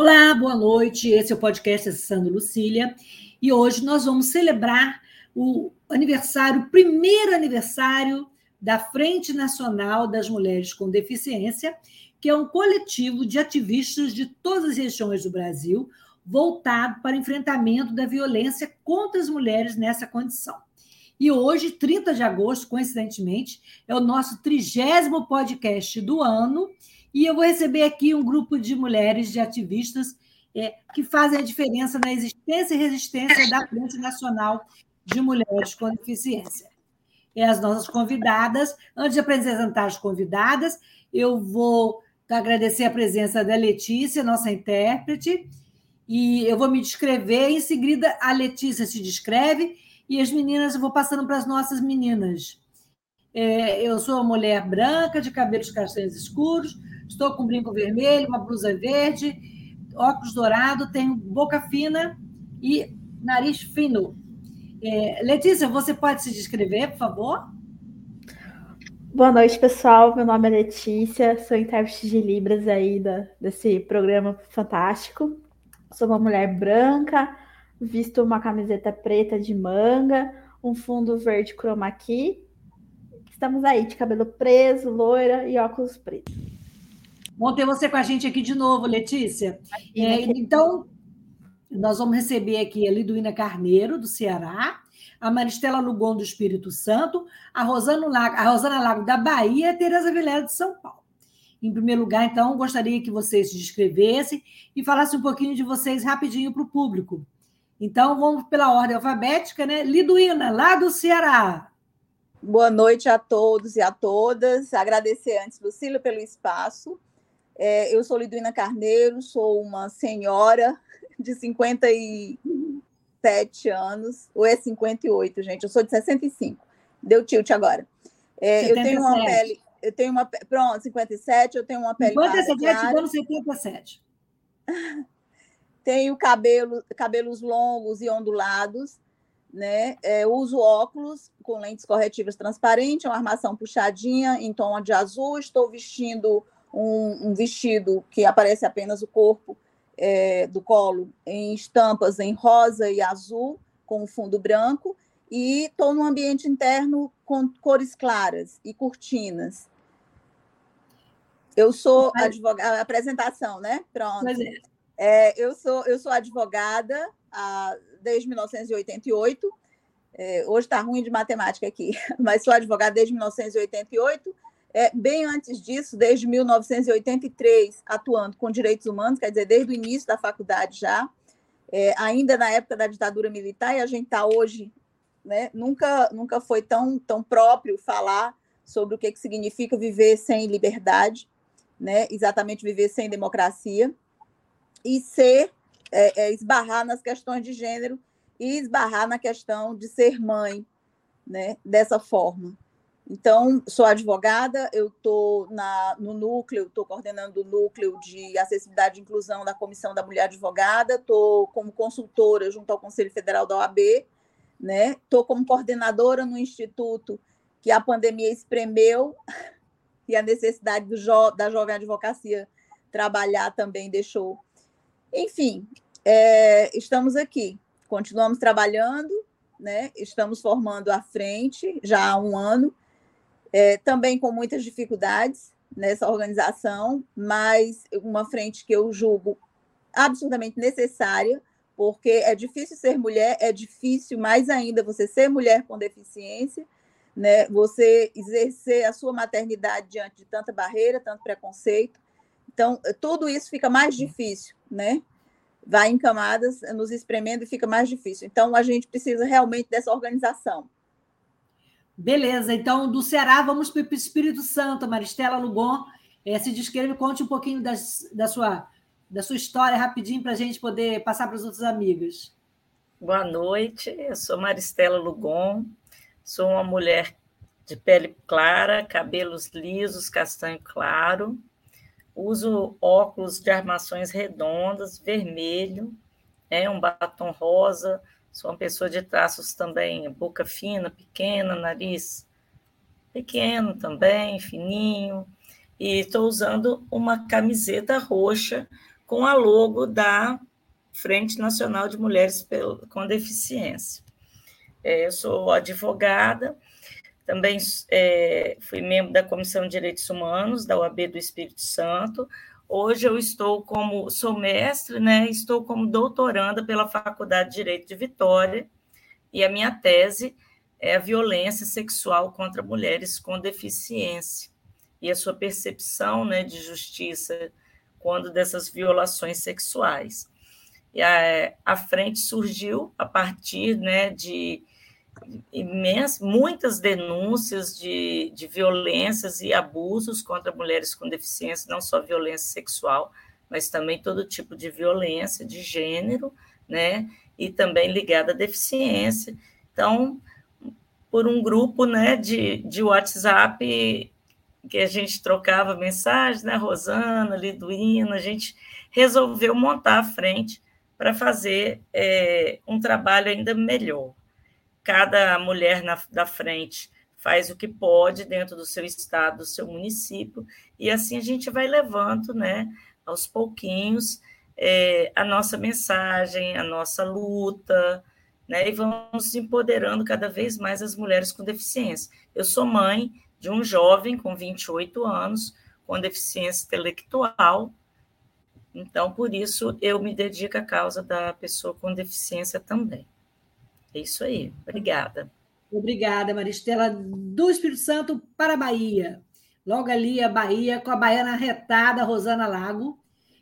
Olá, boa noite. Esse é o podcast Acessando Lucília e hoje nós vamos celebrar o aniversário, primeiro aniversário da Frente Nacional das Mulheres com Deficiência, que é um coletivo de ativistas de todas as regiões do Brasil voltado para enfrentamento da violência contra as mulheres nessa condição. E hoje, 30 de agosto, coincidentemente, é o nosso trigésimo podcast do ano e eu vou receber aqui um grupo de mulheres, de ativistas, é, que fazem a diferença na existência e resistência da Frente Nacional de Mulheres com Deficiência. E as nossas convidadas, antes de apresentar as convidadas, eu vou agradecer a presença da Letícia, nossa intérprete, e eu vou me descrever, em seguida a Letícia se descreve, e as meninas, eu vou passando para as nossas meninas. É, eu sou uma mulher branca, de cabelos castanhos escuros, Estou com brinco vermelho, uma blusa verde, óculos dourado, tenho boca fina e nariz fino. É, Letícia, você pode se descrever, por favor? Boa noite, pessoal. Meu nome é Letícia, sou intérprete de Libras aí da, desse programa fantástico. Sou uma mulher branca, visto uma camiseta preta de manga, um fundo verde chroma key. Estamos aí de cabelo preso, loira e óculos pretos. Bom ter você com a gente aqui de novo, Letícia. É, então, nós vamos receber aqui a Liduína Carneiro, do Ceará, a Maristela Lugon, do Espírito Santo, a Rosana Lago, a Rosana Lago da Bahia e a Tereza Vilela, de São Paulo. Em primeiro lugar, então, gostaria que vocês se descrevessem e falassem um pouquinho de vocês rapidinho para o público. Então, vamos pela ordem alfabética, né? Liduína, lá do Ceará. Boa noite a todos e a todas. Agradecer antes, Lucília, pelo espaço. É, eu sou Liduína Carneiro, sou uma senhora de 57 anos, ou é 58, gente? Eu sou de 65. Deu tilt agora. É, eu tenho uma pele. Eu tenho uma. Pronto, 57, eu tenho uma pele. 57 anos, 77. Tenho cabelo, cabelos longos e ondulados, né? É, uso óculos com lentes corretivas transparentes, uma armação puxadinha em tom de azul. Estou vestindo um, um vestido que aparece apenas o corpo é, do colo em estampas em rosa e azul, com fundo branco, e estou num ambiente interno com cores claras e cortinas. Eu sou advogada, apresentação, né? Pronto. É. É, eu, sou, eu sou advogada ah, desde 1988. É, hoje está ruim de matemática aqui, mas sou advogada desde 1988 é, bem antes disso, desde 1983, atuando com direitos humanos, quer dizer, desde o início da faculdade já, é, ainda na época da ditadura militar, e a gente está hoje, né, nunca, nunca foi tão, tão próprio falar sobre o que, que significa viver sem liberdade, né, exatamente viver sem democracia, e ser, é, é, esbarrar nas questões de gênero e esbarrar na questão de ser mãe, né, dessa forma. Então, sou advogada, eu estou no núcleo, estou coordenando o núcleo de acessibilidade e inclusão da Comissão da Mulher Advogada, estou como consultora junto ao Conselho Federal da OAB, né? Estou como coordenadora no instituto que a pandemia espremeu e a necessidade jo da jovem advocacia trabalhar também deixou. Enfim, é, estamos aqui, continuamos trabalhando, né? Estamos formando à frente já há um ano é, também com muitas dificuldades nessa organização, mas uma frente que eu julgo absurdamente necessária, porque é difícil ser mulher, é difícil mais ainda você ser mulher com deficiência, né? Você exercer a sua maternidade diante de tanta barreira, tanto preconceito. Então, tudo isso fica mais difícil, né? Vai em camadas, nos espremendo e fica mais difícil. Então, a gente precisa realmente dessa organização. Beleza, então do Ceará vamos para o Espírito Santo, Maristela Lugon. É, se descreve, conte um pouquinho das, da, sua, da sua história rapidinho para a gente poder passar para os outros amigos. Boa noite, eu sou Maristela Lugon, sou uma mulher de pele clara, cabelos lisos, castanho claro, uso óculos de armações redondas, vermelho, é um batom rosa, Sou uma pessoa de traços também, boca fina, pequena, nariz pequeno também, fininho. E estou usando uma camiseta roxa com a logo da Frente Nacional de Mulheres com Deficiência. É, eu sou advogada, também é, fui membro da Comissão de Direitos Humanos da UAB do Espírito Santo, Hoje eu estou como, sou mestre, né? Estou como doutoranda pela Faculdade de Direito de Vitória, e a minha tese é a violência sexual contra mulheres com deficiência e a sua percepção né, de justiça quando dessas violações sexuais. E a, a frente surgiu a partir né, de imensas, muitas denúncias de, de violências e abusos contra mulheres com deficiência, não só violência sexual, mas também todo tipo de violência de gênero, né? E também ligada à deficiência. Então, por um grupo né, de, de WhatsApp que a gente trocava mensagens, né? Rosana, Liduína, a gente resolveu montar a frente para fazer é, um trabalho ainda melhor cada mulher na, da frente faz o que pode dentro do seu estado, do seu município, e assim a gente vai levando, né, aos pouquinhos, é, a nossa mensagem, a nossa luta, né, e vamos empoderando cada vez mais as mulheres com deficiência. Eu sou mãe de um jovem com 28 anos, com deficiência intelectual, então, por isso, eu me dedico à causa da pessoa com deficiência também. É isso aí. Obrigada. Obrigada, Maristela. Do Espírito Santo para a Bahia. Logo ali a Bahia, com a baiana retada, Rosana Lago.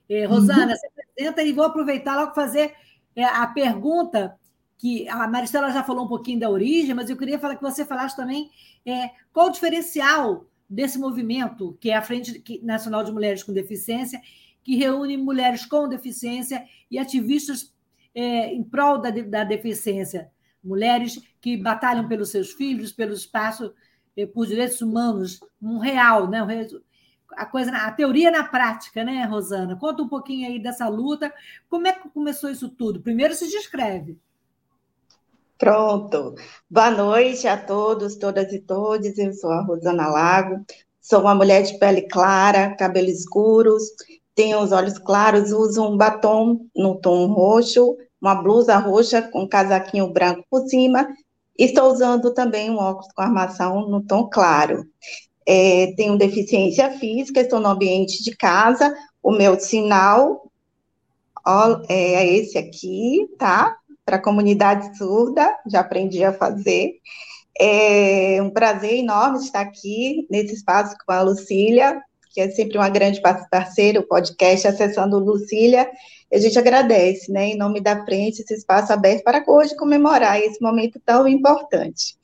É, Rosana, uhum. se apresenta e vou aproveitar logo fazer é, a pergunta que a Maristela já falou um pouquinho da origem, mas eu queria falar que você falasse também é, qual o diferencial desse movimento, que é a Frente Nacional de Mulheres com Deficiência, que reúne mulheres com deficiência e ativistas é, em prol da, da deficiência mulheres que batalham pelos seus filhos, pelo espaço, eh, por direitos humanos, um real, né? A coisa, a teoria na prática, né, Rosana? Conta um pouquinho aí dessa luta. Como é que começou isso tudo? Primeiro se descreve. Pronto. Boa noite a todos, todas e todos. Eu sou a Rosana Lago. Sou uma mulher de pele clara, cabelos escuros, tenho os olhos claros, uso um batom no tom roxo, uma blusa roxa com um casaquinho branco por cima. Estou usando também um óculos com armação no tom claro. É, tenho deficiência física, estou no ambiente de casa. O meu sinal ó, é esse aqui, tá? Para a comunidade surda, já aprendi a fazer. É um prazer enorme estar aqui nesse espaço com a Lucília, que é sempre uma grande parceira, o podcast Acessando Lucília, a gente agradece, né, em nome da frente, esse espaço aberto para hoje comemorar esse momento tão importante.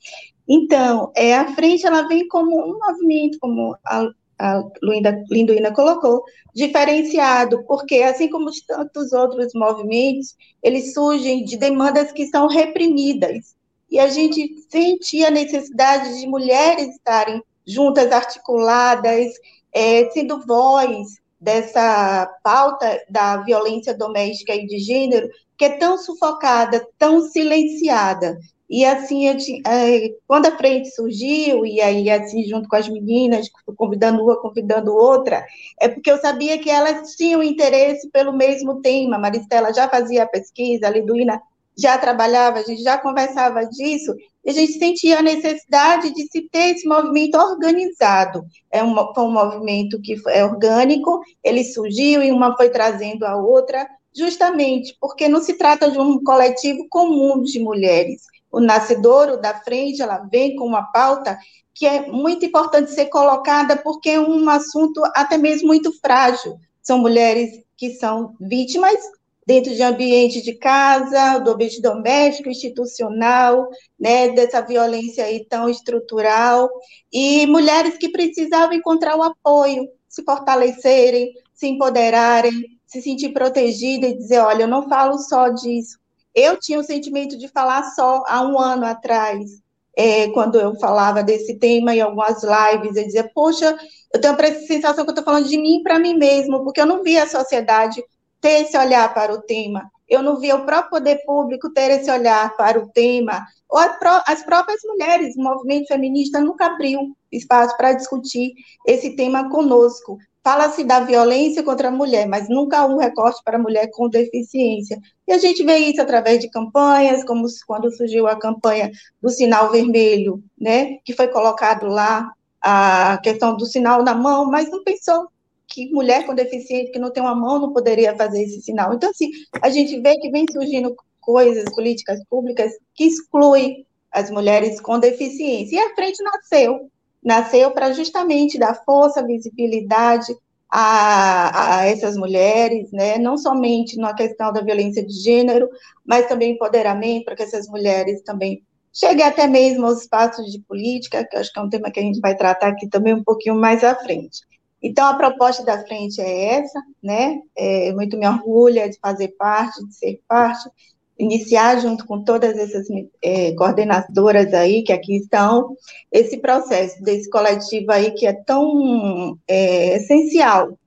Então, é, a frente, ela vem como um movimento, como a, a Linda, Linduína colocou, diferenciado, porque assim como tantos outros movimentos, eles surgem de demandas que são reprimidas, e a gente sentia a necessidade de mulheres estarem juntas, articuladas, é, sendo voz, dessa pauta da violência doméstica e de gênero, que é tão sufocada, tão silenciada. E assim, eu, é, quando a frente surgiu, e aí assim, junto com as meninas, convidando uma, convidando outra, é porque eu sabia que elas tinham interesse pelo mesmo tema. Maristela já fazia a pesquisa, a Liduína já trabalhava, a gente já conversava disso, e a gente sentia a necessidade de se ter esse movimento organizado. É um, foi um movimento que é orgânico, ele surgiu e uma foi trazendo a outra, justamente porque não se trata de um coletivo comum de mulheres. O Nascedouro da Frente, ela vem com uma pauta que é muito importante ser colocada, porque é um assunto até mesmo muito frágil. São mulheres que são vítimas dentro de ambiente de casa, do ambiente doméstico, institucional, né, dessa violência aí tão estrutural, e mulheres que precisavam encontrar o apoio, se fortalecerem, se empoderarem, se sentir protegida e dizer, olha, eu não falo só disso. Eu tinha o sentimento de falar só há um ano atrás, é, quando eu falava desse tema em algumas lives, eu dizia, poxa, eu tenho a sensação que eu estou falando de mim para mim mesmo, porque eu não via a sociedade ter esse olhar para o tema. Eu não via o próprio poder público ter esse olhar para o tema, ou as próprias mulheres, o movimento feminista nunca abriu espaço para discutir esse tema conosco. Fala-se da violência contra a mulher, mas nunca um recorte para a mulher com deficiência. E a gente vê isso através de campanhas, como quando surgiu a campanha do sinal vermelho, né, que foi colocado lá a questão do sinal na mão, mas não pensou que mulher com deficiência que não tem uma mão não poderia fazer esse sinal. Então, assim, a gente vê que vem surgindo coisas, políticas públicas que excluem as mulheres com deficiência. E a frente nasceu, nasceu para justamente dar força, visibilidade a, a, essas mulheres, né? não somente na questão da violência de gênero, mas também empoderamento para que essas mulheres também cheguem até mesmo aos espaços de política, que acho que é um tema que a gente vai tratar aqui também um pouquinho mais à frente. Então, a proposta da frente é essa, né? É, muito me orgulha de fazer parte, de ser parte, iniciar junto com todas essas é, coordenadoras aí que aqui estão, esse processo desse coletivo aí que é tão é, essencial,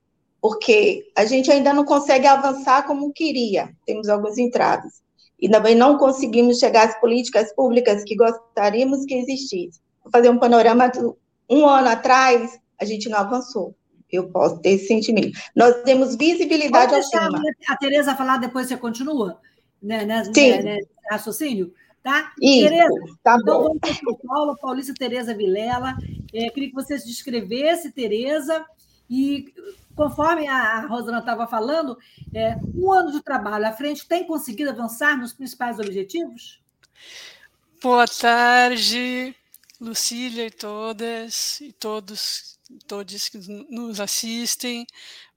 porque a gente ainda não consegue avançar como queria, temos alguns entraves, e também não conseguimos chegar às políticas públicas que gostaríamos que existissem. Vou fazer um panorama, um ano atrás, a gente não avançou eu posso ter esse sentimento. Nós temos visibilidade Pode ao tema. A Tereza falar, depois você continua? Né, né, Sim. Né, né, raciocínio? Tá? Isso, Tereza, tá então bom. vamos para Paula, Paulista Tereza Vilela. É, queria que você se descrevesse, Tereza, e conforme a Rosana estava falando, é, um ano de trabalho à frente tem conseguido avançar nos principais objetivos? Boa tarde, Lucília e todas e todos todos que nos assistem.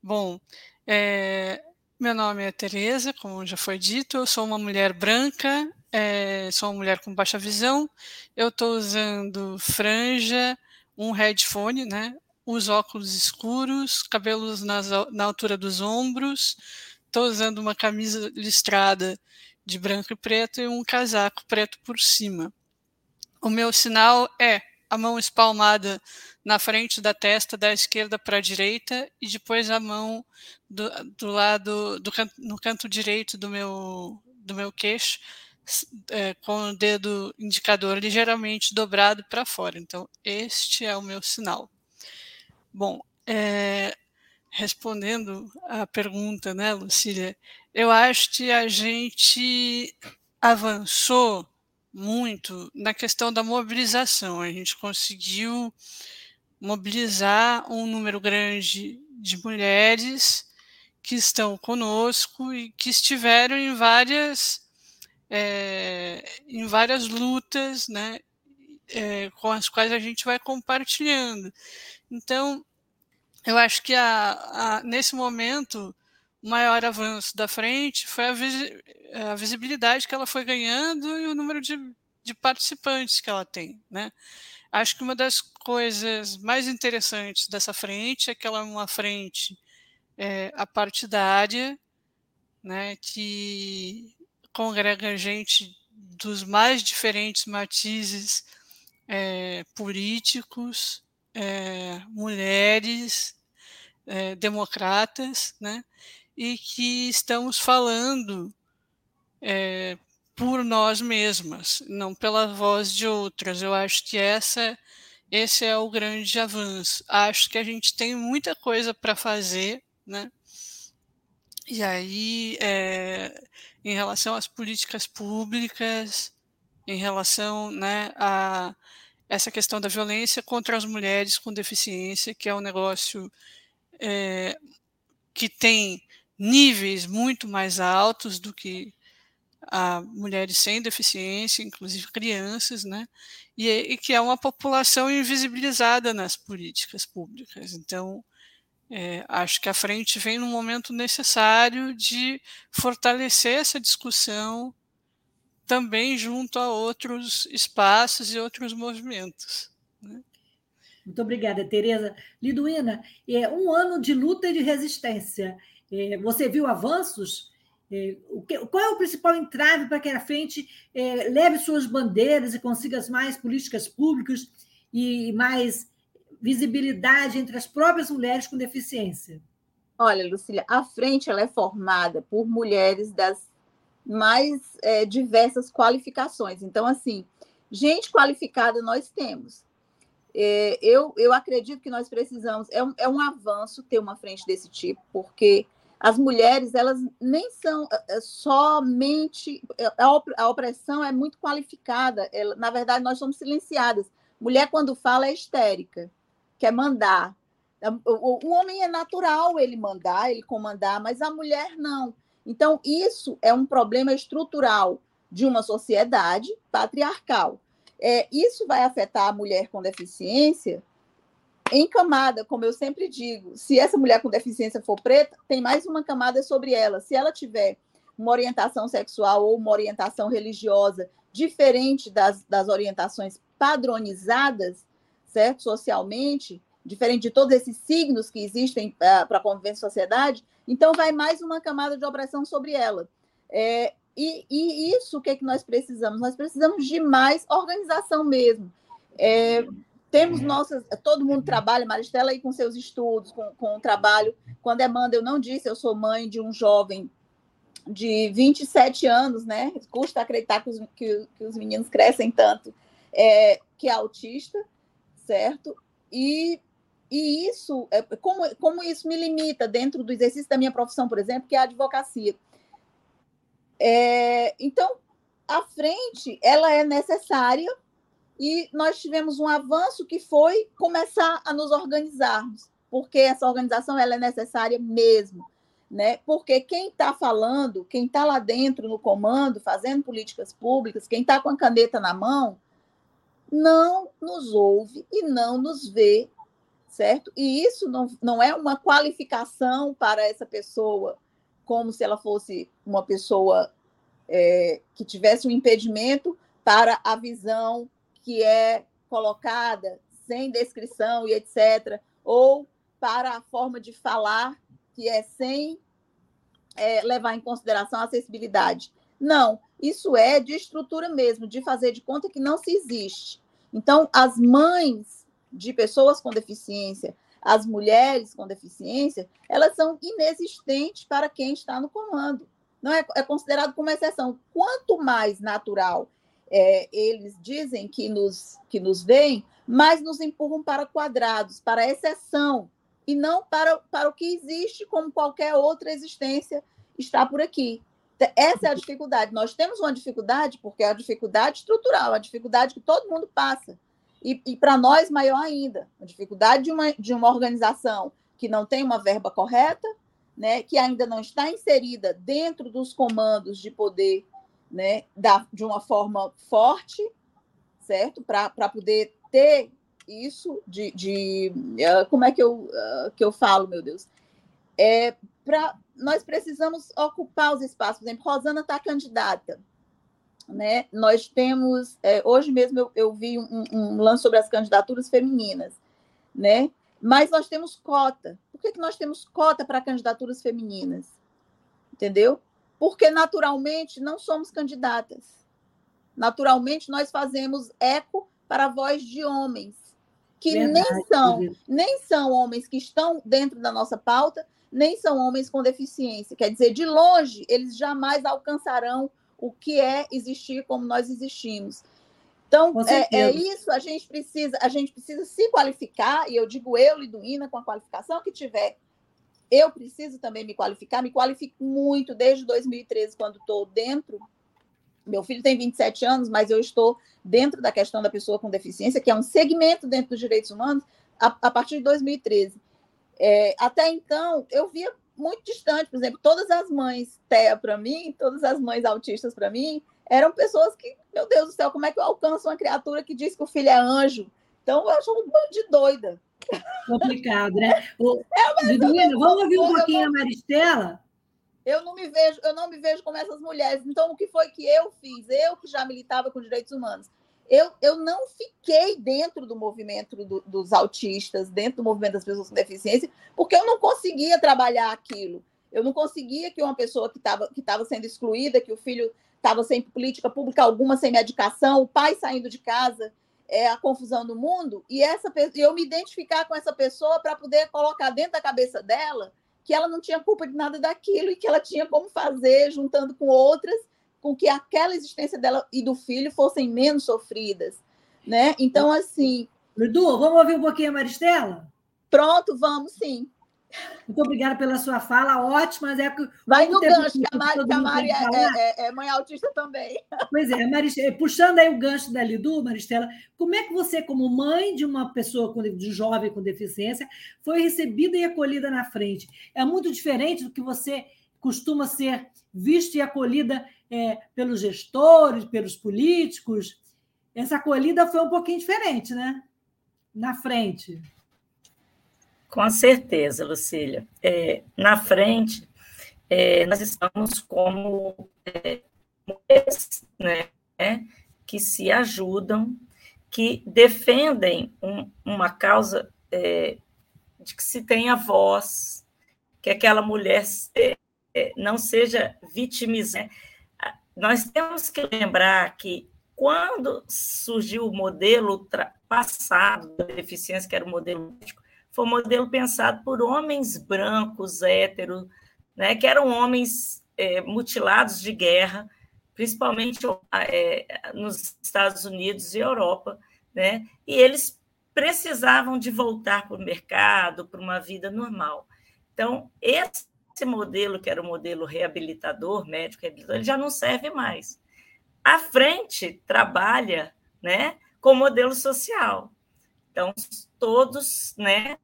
Bom, é, meu nome é Tereza, como já foi dito, eu sou uma mulher branca, é, sou uma mulher com baixa visão, eu estou usando franja, um headphone, né? Os óculos escuros, cabelos nas, na altura dos ombros, estou usando uma camisa listrada de branco e preto e um casaco preto por cima. O meu sinal é a mão espalmada na frente da testa da esquerda para a direita e depois a mão do, do lado do canto, no canto direito do meu do meu queixo é, com o dedo indicador ligeiramente dobrado para fora. Então este é o meu sinal. Bom, é, respondendo à pergunta, né, Lucília, eu acho que a gente avançou muito na questão da mobilização. A gente conseguiu mobilizar um número grande de mulheres que estão conosco e que estiveram em várias é, em várias lutas, né, é, com as quais a gente vai compartilhando. Então, eu acho que a, a, nesse momento o maior avanço da frente foi a, a visibilidade que ela foi ganhando e o número de, de participantes que ela tem, né? Acho que uma das coisas mais interessantes dessa frente é que ela é uma frente é, apartidária, né, que congrega gente dos mais diferentes matizes é, políticos, é, mulheres, é, democratas, né, e que estamos falando é, por nós mesmas, não pela voz de outras. Eu acho que essa, esse é o grande avanço. Acho que a gente tem muita coisa para fazer, né? E aí, é, em relação às políticas públicas, em relação né, a essa questão da violência contra as mulheres com deficiência, que é um negócio é, que tem níveis muito mais altos do que a mulheres sem deficiência, inclusive crianças, né? E, e, que é uma população invisibilizada nas políticas públicas. Então, É, acho que a frente vem no momento necessário de fortalecer essa discussão também junto a outros espaços e outros movimentos. Né? Muito obrigada, Tereza. Liduína, é um ano de luta e de resistência. É, você viu avanços? É, qual é o principal entrave para que a frente é, leve suas bandeiras e consiga mais políticas públicas e mais visibilidade entre as próprias mulheres com deficiência? Olha, Lucília, a frente ela é formada por mulheres das mais é, diversas qualificações. Então, assim, gente qualificada nós temos. É, eu, eu acredito que nós precisamos, é um, é um avanço ter uma frente desse tipo, porque as mulheres, elas nem são é, é, somente. É, a, opressão é muito qualificada, ela, na verdade, nós somos silenciadas. Mulher, quando fala, é histérica quer mandar. O, o homem é natural ele mandar, ele comandar, mas a mulher não. Então, isso é um problema estrutural de uma sociedade patriarcal. É, isso vai afetar a mulher com deficiência em camada, como eu sempre digo. Se essa mulher com deficiência for preta, tem mais uma camada sobre ela. Se ela tiver uma orientação sexual ou uma orientação religiosa diferente das, das orientações padronizadas, certo? Socialmente, diferente de todos esses signos que existem uh, para conviver em sociedade, então vai mais uma camada de opressão sobre ela. É, e, e, isso o que, é que nós precisamos? Nós precisamos de mais organização mesmo. É, temos nossas. Todo mundo trabalha, Maristela aí com seus estudos, com, com o trabalho. Quando é manda, eu não disse, eu sou mãe de um jovem de 27 anos, né? Custa acreditar que os, que, que os meninos crescem tanto, é, que é autista certo? E, e isso, é, como, como isso me limita dentro do exercício da minha profissão, por exemplo, que é a advocacia. É, então, a frente, ela é necessária e nós tivemos um avanço que foi começar a nos organizarmos, porque essa organização ela é necessária mesmo, né? Porque quem está falando, quem está lá dentro no comando, fazendo políticas públicas, quem está com a caneta na mão, não nos ouve e não nos vê, certo? E isso não, não é uma qualificação para essa pessoa, como se ela fosse uma pessoa é, que tivesse um impedimento para a visão que é colocada sem descrição e etc., ou para a forma de falar que é sem é, levar em consideração a acessibilidade. Não, isso é de estrutura mesmo, de fazer de conta que não se existe. Então, as mães de pessoas com deficiência, as mulheres com deficiência, elas são inexistentes para quem está no comando. Não é, é considerado como exceção. Quanto mais natural é, eles dizem que nos, que nos veem, mais nos empurram para quadrados, para exceção, e não para, para o que existe como qualquer outra existência está por aqui. Essa é a dificuldade. Nós temos uma dificuldade, porque é a dificuldade estrutural, a dificuldade que todo mundo passa. E, e para nós, maior ainda, a dificuldade de uma, de uma organização que não tem uma verba correta, né, que ainda não está inserida dentro dos comandos de poder né, da, de uma forma forte, certo? Para poder ter isso de. de uh, como é que eu, uh, que eu falo, meu Deus? É, pra, nós precisamos ocupar os espaços. Por exemplo, Rosana está candidata. Né? Nós temos, é, hoje mesmo eu, eu vi um, um, lance sobre as candidaturas femininas, né? mas nós temos cota. Por que, que nós temos cota para candidaturas femininas? Entendeu? Porque naturalmente não somos candidatas. Naturalmente nós fazemos eco para a voz de homens que Verdade, nem são, nem são homens que estão dentro da nossa pauta, nem são homens com deficiência. Quer dizer, de longe, eles jamais alcançarão o que é existir como nós existimos. Então, é, é, isso, a gente precisa, a gente precisa se qualificar, e eu digo eu, Liduína, com a qualificação que tiver, eu preciso também me qualificar, me qualifico muito desde 2013, quando estou dentro. Meu filho tem 27 anos, mas eu estou dentro da questão da pessoa com deficiência, que é um segmento dentro dos direitos humanos, a, a partir de 2013. É, até então, eu via muito distante, por exemplo, todas as mães TEA para mim, todas as mães autistas para mim, eram pessoas que, meu Deus do céu, como é que eu alcanço uma criatura que diz que o filho é anjo? Então, eu sou um bando de doida. Complicado, né? O, é, vamos ouvir um pouquinho a Maristela? Eu não me vejo, eu não me vejo como essas mulheres. Então, o que foi que eu fiz? Eu que já militava com direitos humanos. Eu, eu não fiquei dentro do movimento do, dos autistas, dentro do movimento das pessoas com deficiência, porque eu não conseguia trabalhar aquilo. Eu não conseguia que uma pessoa que estava que tava sendo excluída, que o filho estava sem política pública alguma, sem medicação, o pai saindo de casa, é, a confusão no mundo, e essa eu me identificar com essa pessoa para poder colocar dentro da cabeça dela que ela não tinha culpa de nada daquilo e que ela tinha como fazer, juntando com outras, com que aquela existência dela e do filho fossem menos sofridas, né? Então, assim... Edu, vamos ouvir um pouquinho a Maristela? Pronto, vamos sim. Muito obrigada pela sua fala, ótima. É Vai no gancho, que a Mari, que a Mari é, é, é, mãe autista também. Pois é, Maristela, puxando aí o gancho da Lidu, Maristela, como é que você, como mãe de uma pessoa, com, de jovem com deficiência, foi recebida e acolhida na frente? É muito diferente do que você costuma ser vista e acolhida é, pelos gestores, pelos políticos. Essa acolhida foi um pouquinho diferente, né? Na frente. Com certeza, Lucília. É, na frente, é, nós estamos como é, mulheres né, que se ajudam, que defendem um, uma causa é, de que se tenha voz, que aquela mulher é, é, não seja vitimizada. Nós temos que lembrar que quando surgiu o modelo passado da deficiência, que era o modelo médico, foi um modelo pensado por homens brancos, héteros, né, que eram homens é, mutilados de guerra, principalmente é, nos Estados Unidos e Europa, né, e eles precisavam de voltar para o mercado, para uma vida normal. Então, esse modelo, que era o modelo reabilitador, médico reabilitador, ele já não serve mais. A frente trabalha né, com modelo social. Então, todos né,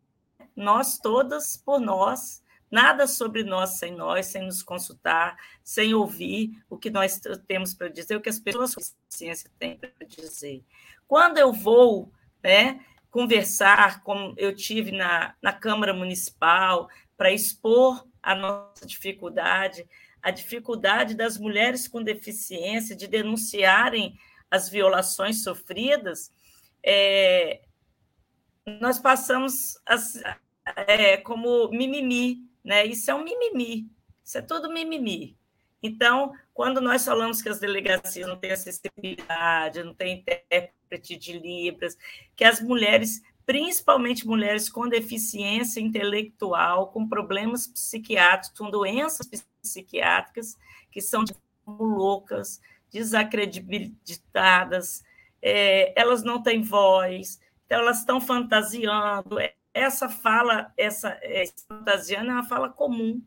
nós todas por nós, nada sobre nós sem nós, sem nos consultar, sem ouvir o que nós temos para dizer, o que as pessoas com ciência têm para dizer. Quando eu vou né, conversar, como eu tive na, na Câmara Municipal, para expor a nossa dificuldade, a dificuldade das mulheres com deficiência de denunciarem as violações sofridas, é, nós passamos é, como mimimi, né? Isso é um mimimi, isso é tudo mimimi. Então, quando nós falamos que as delegacias não têm acessibilidade, não têm intérprete de Libras, que as mulheres, principalmente mulheres com deficiência intelectual, com problemas psiquiátricos, com doenças psiquiátricas, que são loucas, desacreditadas, é, elas não têm voz, então elas estão fantasiando, é, essa fala, essa, essa fantasiana é uma fala comum,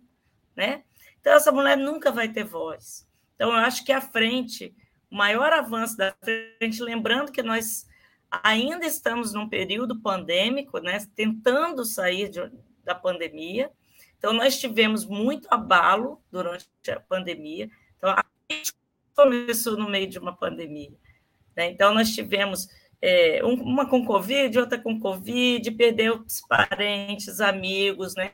né? Então, essa mulher nunca vai ter voz. Então, eu acho que a frente, o maior avanço da frente, lembrando que nós ainda estamos num período pandêmico, né? Tentando sair de, da pandemia. Então, nós tivemos muito abalo durante a pandemia. Então, a gente começou no meio de uma pandemia. Né? Então, nós tivemos é, uma com Covid, outra com Covid, perdeu os parentes, amigos, né?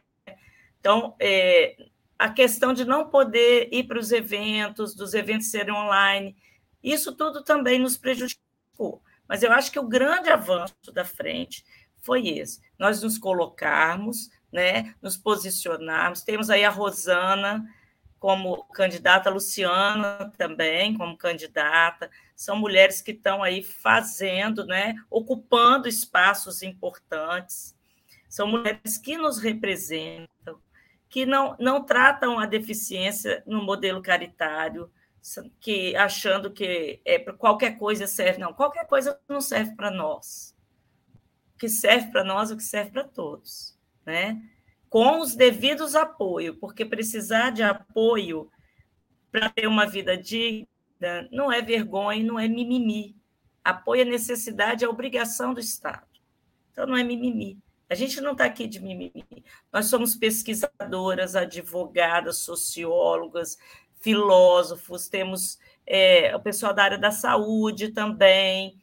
Então, é, a questão de não poder ir para os eventos, dos eventos serem online, isso tudo também nos prejudicou. Mas eu acho que o grande avanço da frente foi esse: nós nos colocarmos, né, nos posicionarmos. Temos aí a Rosana como candidata, Luciana também como candidata, são mulheres que estão aí fazendo, né, ocupando espaços importantes, são mulheres que nos representam, que não, não tratam a deficiência no modelo caritário, que achando que é, qualquer coisa serve. Não, qualquer coisa não serve para nós. O que serve para nós é o que serve para todos, né? Com os devidos apoios, porque precisar de apoio para ter uma vida digna não é vergonha, não é mimimi. Apoio a necessidade, é obrigação do Estado. Então, não é mimimi. A gente não está aqui de mimimi. Nós somos pesquisadoras, advogadas, sociólogas, filósofos, temos é, o pessoal da área da saúde também,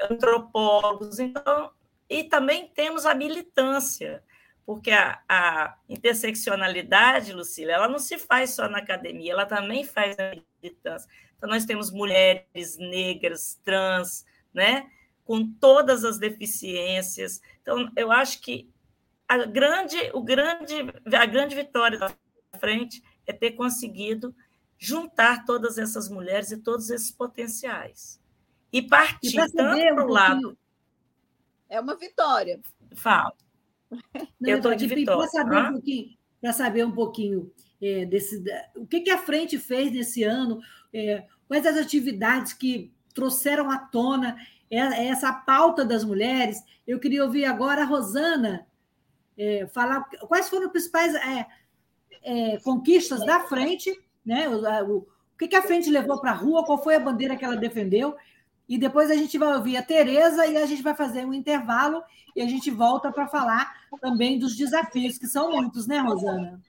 antropólogos. Então, e também temos a militância, porque a, a interseccionalidade, Lucília, ela não se faz só na academia, ela também faz na militância. Então, nós temos mulheres negras, trans, né? com todas as deficiências. Então, eu acho que a grande, o grande, a grande vitória da frente é ter conseguido juntar todas essas mulheres e todos esses potenciais. E partir e tanto para o lado. É uma vitória. Fala. Eu estou de vitória. Para saber, um pouquinho, saber um pouquinho é, desse, o que, que a frente fez nesse ano, é, quais as atividades que trouxeram à tona essa pauta das mulheres. Eu queria ouvir agora a Rosana é, falar quais foram as principais é, é, conquistas da frente, né? O, o, o que, que a frente levou para a rua, qual foi a bandeira que ela defendeu, e depois a gente vai ouvir a Tereza e a gente vai fazer um intervalo e a gente volta para falar também dos desafios, que são muitos, né, Rosana?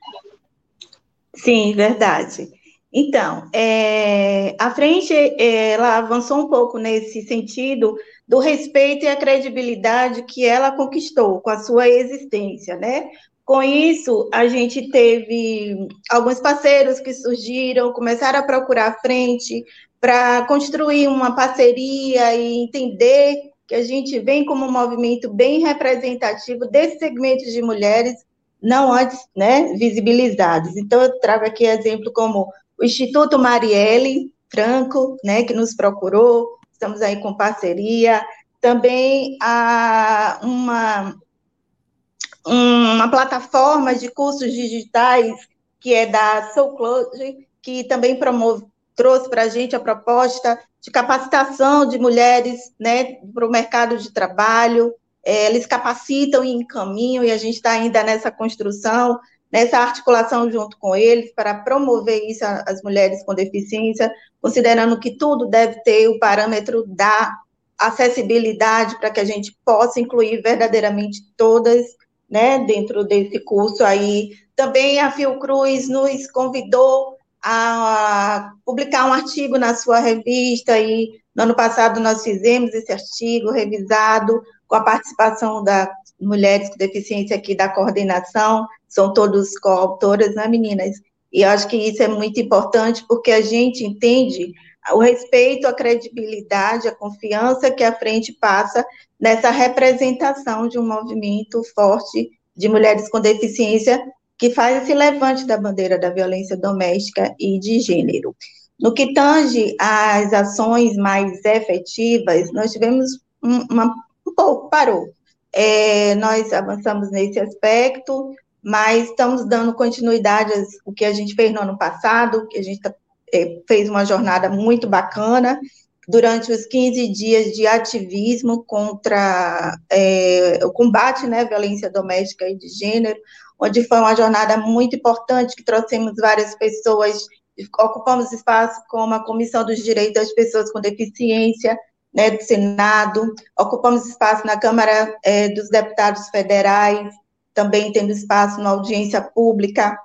Sim, verdade. Então, é, a frente ela avançou um pouco nesse sentido do respeito e a credibilidade que ela conquistou com a sua existência, né? Com isso, a gente teve alguns parceiros que surgiram, começaram a procurar a frente para construir uma parceria e entender que a gente vem como um movimento bem representativo desse segmento de mulheres não antes né, visibilizados. Então, eu trago aqui exemplo como o Instituto Marielle Franco, né, que nos procurou, estamos aí com parceria, também há uma, uma plataforma de cursos digitais que é da Soulclose, que também promove, trouxe para a gente a proposta de capacitação de mulheres né, para o mercado de trabalho. É, eles capacitam e encaminham, e a gente está ainda nessa construção, nessa articulação junto com eles, para promover isso às mulheres com deficiência, considerando que tudo deve ter o parâmetro da acessibilidade para que a gente possa incluir verdadeiramente todas, né, dentro desse curso aí. Também a Fiocruz nos convidou a publicar um artigo na sua revista e no ano passado nós fizemos esse artigo revisado com a participação das mulheres com deficiência aqui da coordenação, são todos coautoras, né, meninas? E eu acho que isso é muito importante porque a gente entende o respeito, a credibilidade, a confiança que a frente passa nessa representação de um movimento forte de mulheres com deficiência que faz esse levante da bandeira da violência doméstica e de gênero. No que tange às ações mais efetivas, nós tivemos um, uma, um pouco, parou. É, nós avançamos nesse aspecto, mas estamos dando continuidade ao que a gente fez no ano passado, que a gente tá, é, fez uma jornada muito bacana, durante os 15 dias de ativismo contra é, o combate né, à violência doméstica e de gênero, onde foi uma jornada muito importante, que trouxemos várias pessoas, ocupamos espaço como a Comissão dos Direitos das Pessoas com Deficiência, né, do Senado, ocupamos espaço na Câmara é, dos Deputados Federais, também tendo espaço na audiência pública.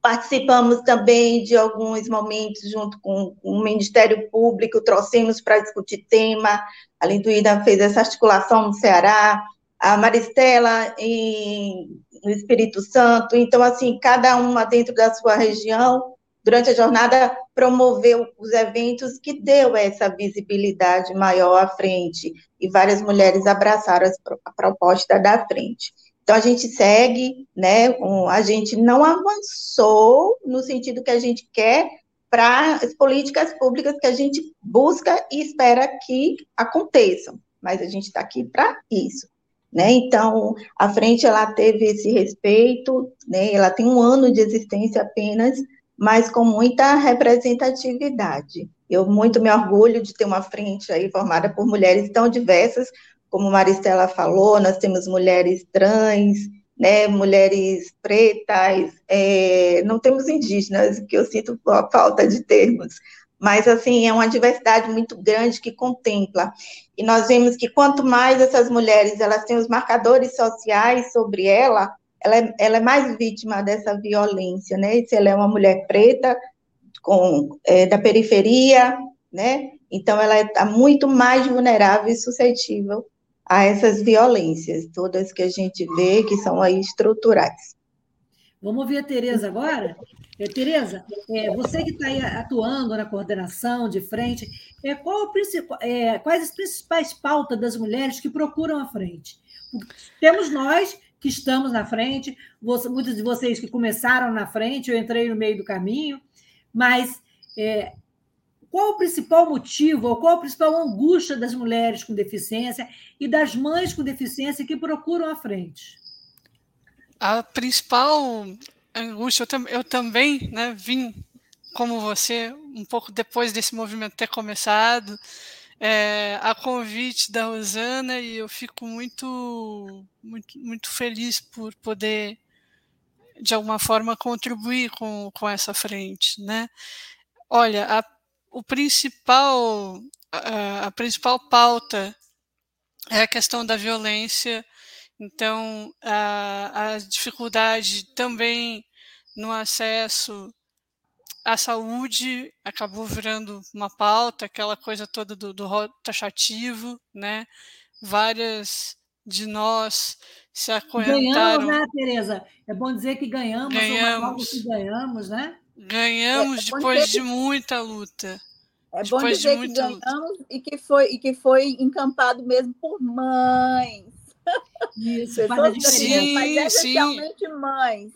Participamos também de alguns momentos junto com o Ministério Público, trouxemos para discutir tema, a Linduída fez essa articulação no Ceará, a Maristela em, no Espírito Santo, então, assim, cada uma dentro da sua região, durante a jornada, promoveu os eventos que deu essa visibilidade maior à frente, e várias mulheres abraçaram a proposta da frente. Então, a gente segue, né, a gente não avançou no sentido que a gente quer para as políticas públicas que a gente busca e espera que aconteçam, mas a gente está aqui para isso. Né? Então, a frente ela teve esse respeito, né? ela tem um ano de existência apenas, mas com muita representatividade. Eu muito me orgulho de ter uma frente aí formada por mulheres tão diversas, como Maristela falou, nós temos mulheres trans, né, mulheres pretas, é, não temos indígenas, que eu sinto falta de termos, mas assim é uma diversidade muito grande que contempla. E nós vemos que quanto mais essas mulheres elas têm os marcadores sociais sobre ela, ela é, ela é mais vítima dessa violência, né? Se ela é uma mulher preta com é, da periferia, né? Então ela está muito mais vulnerável e suscetível a essas violências, todas que a gente vê que são aí estruturais. Vamos ouvir a Tereza agora? É, Tereza, é, você que está atuando na coordenação de frente, é, qual é, quais as principais pautas das mulheres que procuram a frente? Temos nós que estamos na frente, você, muitos de vocês que começaram na frente, eu entrei no meio do caminho, mas é, qual o principal motivo, ou qual a principal angústia das mulheres com deficiência e das mães com deficiência que procuram a frente? A principal angústia, eu, tam, eu também né, vim, como você, um pouco depois desse movimento ter começado, é, a convite da Rosana, e eu fico muito, muito, muito feliz por poder, de alguma forma, contribuir com, com essa frente. Né? Olha, a o principal, a, a principal pauta é a questão da violência. Então, a, a dificuldade também no acesso à saúde acabou virando uma pauta, aquela coisa toda do, do taxativo, né? Várias de nós se acorrentaram. Ganhamos, né, Tereza? É bom dizer que ganhamos, ganhamos. que ganhamos, né? Ganhamos é, é depois de muita luta. É bom dizer de que ganhamos e que, foi, e que foi encampado mesmo por mães. Isso, Pessoas sim, mas essencialmente sim. mães.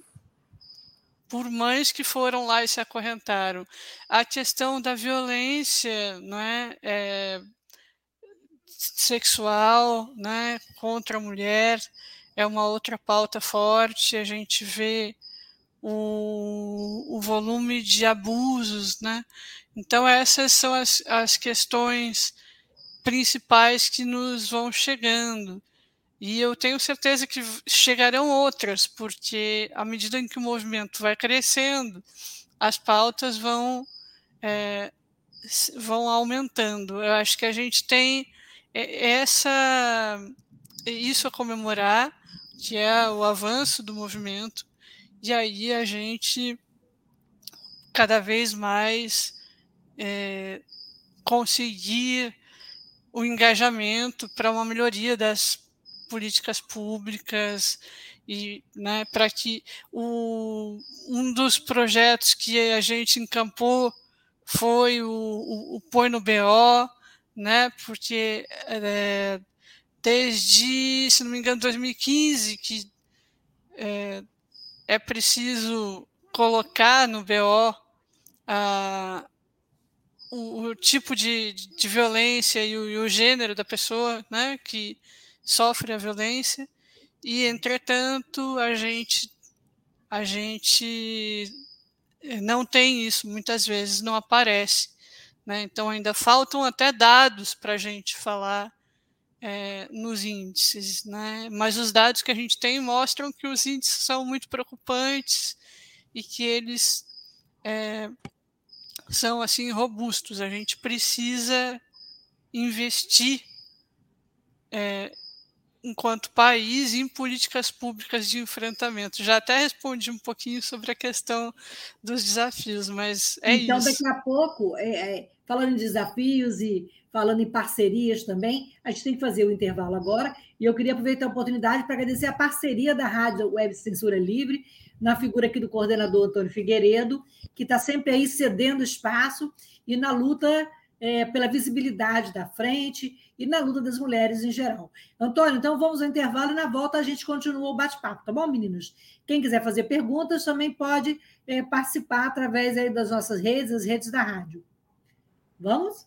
Por mães que foram lá e se acorrentaram. A questão da violência não é, é sexual né, contra a mulher é uma outra pauta forte. A gente vê o, o volume de abusos, né? Então essas são as, as questões principais que nos vão chegando. E eu tenho certeza que chegarão outras, porque à medida em que o movimento vai crescendo, as pautas vão, é, vão aumentando. Eu acho que a gente tem é, essa isso a comemorar, que é o avanço do movimento, e aí a gente cada vez mais é, conseguir o engajamento para uma melhoria das políticas públicas e né, para que o, um dos projetos que a gente encampou foi o, o, o Põe no BO, né, porque é, desde, se não me engano, 2015 que é, é preciso colocar no BO a, o, o tipo de, de violência e o, e o, gênero da pessoa né, que sofre a violência, e entretanto a gente, a gente não tem isso, muitas vezes não aparece. Né? Então ainda faltam até dados para a gente falar é, nos índices, né? mas os dados que a gente tem mostram que os índices são muito preocupantes e que eles é, são assim robustos. A gente precisa investir é, enquanto país em políticas públicas de enfrentamento. Já até respondi um pouquinho sobre a questão dos desafios, mas é então, isso. Então, daqui a pouco, é, é, falando em desafios e falando em parcerias também. A gente tem que fazer o intervalo agora. E eu queria aproveitar a oportunidade para agradecer a parceria da Rádio Web Censura Livre, na figura aqui do coordenador Antônio Figueiredo, que está sempre aí cedendo espaço e na luta é, pela visibilidade da frente e na luta das mulheres em geral. Antônio, então vamos ao intervalo e na volta a gente continua o bate-papo, tá bom, meninos? Quem quiser fazer perguntas também pode é, participar através aí das nossas redes, as redes da rádio. Vamos?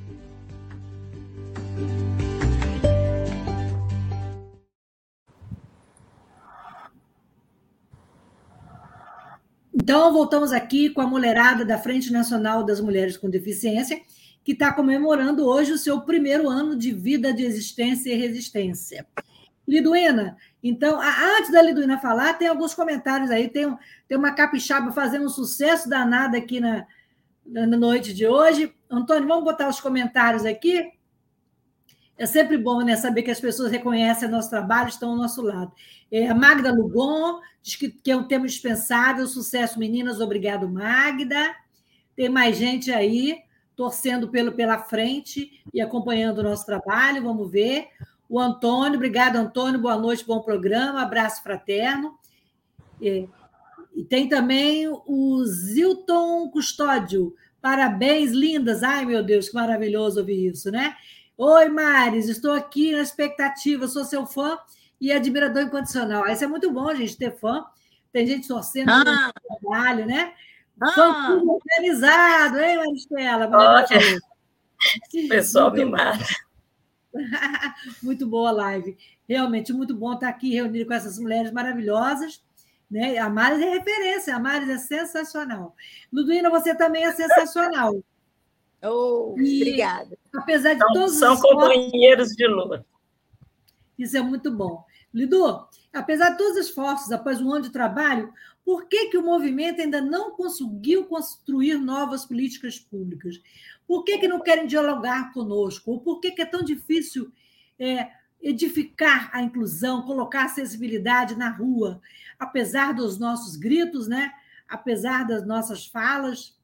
Então, voltamos aqui com a mulherada da Frente Nacional das Mulheres com Deficiência, que está comemorando hoje o seu primeiro ano de vida de existência e resistência. Liduína, então, antes da Liduína falar, tem alguns comentários aí, tem, tem uma capixaba fazendo um sucesso danado aqui na, na noite de hoje. Antônio, vamos botar os comentários aqui? É sempre bom né, saber que as pessoas reconhecem o nosso trabalho, estão ao nosso lado. É, a Magda Lugon diz que, que é um tema dispensável, sucesso, meninas, obrigado, Magda. Tem mais gente aí torcendo pelo pela frente e acompanhando o nosso trabalho, vamos ver. O Antônio, obrigado, Antônio, boa noite, bom programa, abraço fraterno. E, e tem também o Zilton Custódio, parabéns, lindas. Ai, meu Deus, que maravilhoso ouvir isso, né? Oi, Maris, estou aqui na expectativa, sou seu fã e admirador incondicional. Isso é muito bom, gente, ter fã. Tem gente torcendo ah. pelo trabalho, né? Ah. Fã organizado, hein, Maristela? Olha, pessoal me mata. muito boa a live. Realmente, muito bom estar aqui reunido com essas mulheres maravilhosas. Né? A Maris é referência, a Maris é sensacional. Luduína, você também é sensacional. Oh, e, obrigada. Apesar de então, todos são os companheiros de luta. Isso é muito bom. Lidu, apesar de todos os esforços após um ano de trabalho, por que, que o movimento ainda não conseguiu construir novas políticas públicas? Por que, que não querem dialogar conosco? Ou por que, que é tão difícil é, edificar a inclusão, colocar a acessibilidade na rua, apesar dos nossos gritos, né? apesar das nossas falas?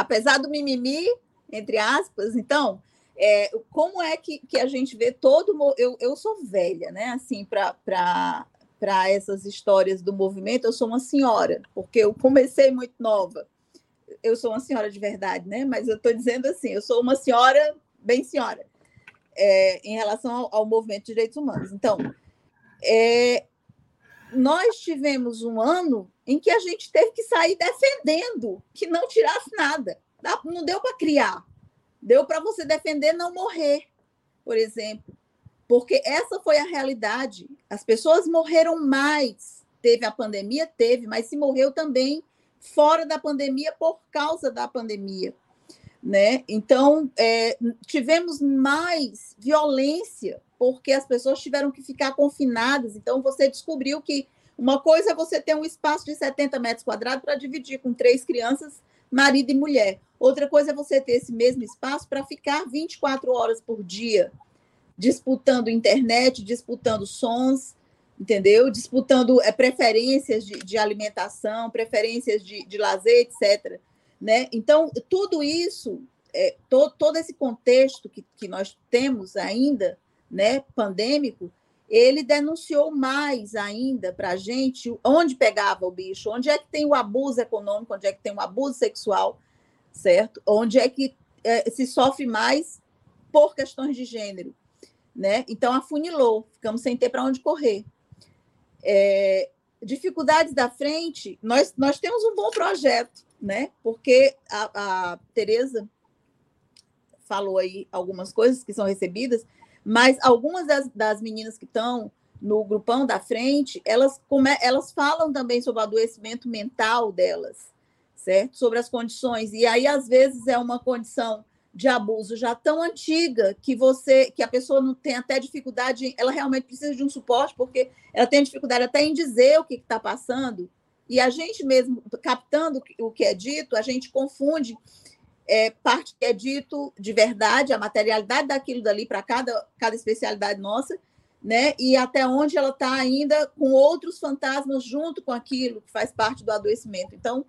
Apesar do mimimi, entre aspas, então, é, como é que, que a gente vê todo. Eu, eu sou velha, né? Assim, para essas histórias do movimento, eu sou uma senhora, porque eu comecei muito nova. Eu sou uma senhora de verdade, né? Mas eu estou dizendo assim, eu sou uma senhora, bem senhora, é, em relação ao, ao, movimento de direitos humanos. Então, é, nós tivemos um ano em que a gente teve que sair defendendo que não tirasse nada. Não deu para criar. Deu para você defender não morrer, por exemplo. Porque essa foi a realidade. As pessoas morreram mais. Teve a pandemia? Teve, mas se morreu também fora da pandemia por causa da pandemia. Né? Então, é, tivemos mais violência porque as pessoas tiveram que ficar confinadas. Então, você descobriu que uma coisa é você ter um espaço de 70 metros quadrados para dividir com três crianças, marido e mulher. Outra coisa é você ter esse mesmo espaço para ficar 24 horas por dia disputando internet, disputando sons, entendeu? Disputando é, preferências de, de alimentação, preferências de, de lazer, etc. Né? Então, tudo isso é, to, todo esse contexto que, que nós temos ainda, né, pandêmico, ele denunciou mais ainda para a gente onde pegava o bicho, onde é que tem o abuso econômico, onde é que tem o abuso sexual, certo? Onde é que é, se sofre mais por questões de gênero, né? Então afunilou, ficamos sem ter para onde correr. É, dificuldades da frente, nós, nós temos um bom projeto, né? Porque a, a Tereza falou aí algumas coisas que são recebidas, mas algumas das, das meninas que estão no grupão da frente, elas, come, elas falam também sobre o adoecimento mental delas, certo? Sobre as condições. E aí, às vezes, é uma condição de abuso já tão antiga que você que a pessoa não tem até dificuldade, ela realmente precisa de um suporte, porque ela tem dificuldade até em dizer o que está passando, e a gente mesmo, captando o que é dito, a gente confunde é, parte que é dito de verdade, a materialidade daquilo dali para cada, cada especialidade nossa, né? E até onde ela está ainda com outros fantasmas junto com aquilo que faz parte do adoecimento. Então,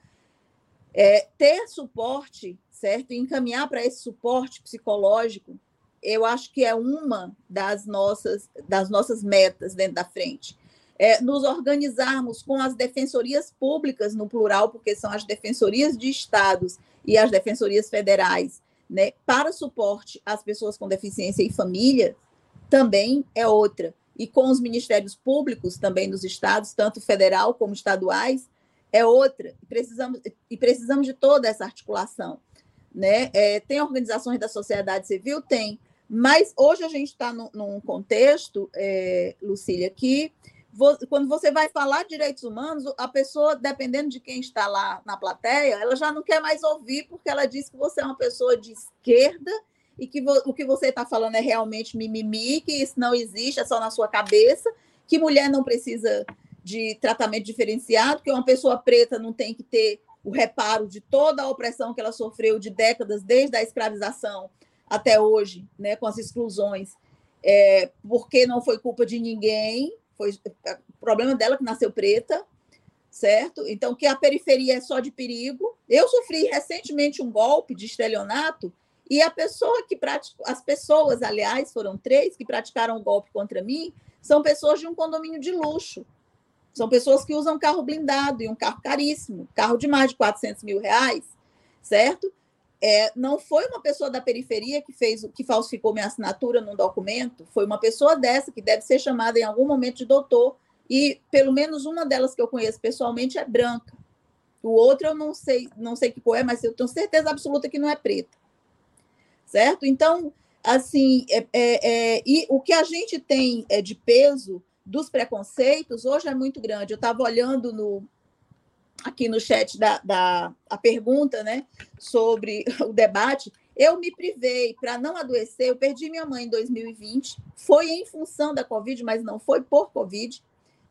é, ter suporte, certo? E encaminhar para esse suporte psicológico, eu acho que é uma das nossas, das nossas metas dentro da frente é, nos organizarmos com as defensorias públicas, no plural, porque são as defensorias de estados e as defensorias federais, né, para suporte às pessoas com deficiência e família, também é outra. E com os ministérios públicos também dos estados, tanto federal como estaduais, é outra. E precisamos, e precisamos de toda essa articulação. Né? É, tem organizações da sociedade civil? Tem. Mas hoje a gente está num, contexto, é, Lucília, que quando você vai falar de direitos humanos, a pessoa, dependendo de quem está lá na plateia, ela já não quer mais ouvir, porque ela diz que você é uma pessoa de esquerda e que o que você está falando é realmente mimimi, que isso não existe, é só na sua cabeça, que mulher não precisa de tratamento diferenciado, que uma pessoa preta não tem que ter o reparo de toda a opressão que ela sofreu de décadas, desde a escravização até hoje, né, com as exclusões, é, porque não foi culpa de ninguém, foi é, problema dela que nasceu preta, certo? Então, que a periferia é só de perigo. Eu sofri recentemente um golpe de estelionato e a pessoa que praticou, as pessoas, aliás, foram três que praticaram o golpe contra mim, são pessoas de um condomínio de luxo. São pessoas que usam carro blindado e um carro caríssimo, carro de mais de 400 mil reais, certo? É, não foi uma pessoa da periferia que fez que falsificou minha assinatura num documento, foi uma pessoa dessa que deve ser chamada em algum momento de doutor, e pelo menos uma delas que eu conheço pessoalmente é branca. O outro eu não sei, não sei que cor é, mas eu tenho certeza absoluta que não é preta. Certo? Então, assim, é, é, é e o que a gente tem é, de peso dos preconceitos hoje é muito grande. Eu estava olhando no, aqui no chat da, da a pergunta né, sobre o debate, eu me privei para não adoecer. Eu perdi minha mãe em 2020, foi em função da Covid, mas não foi por Covid,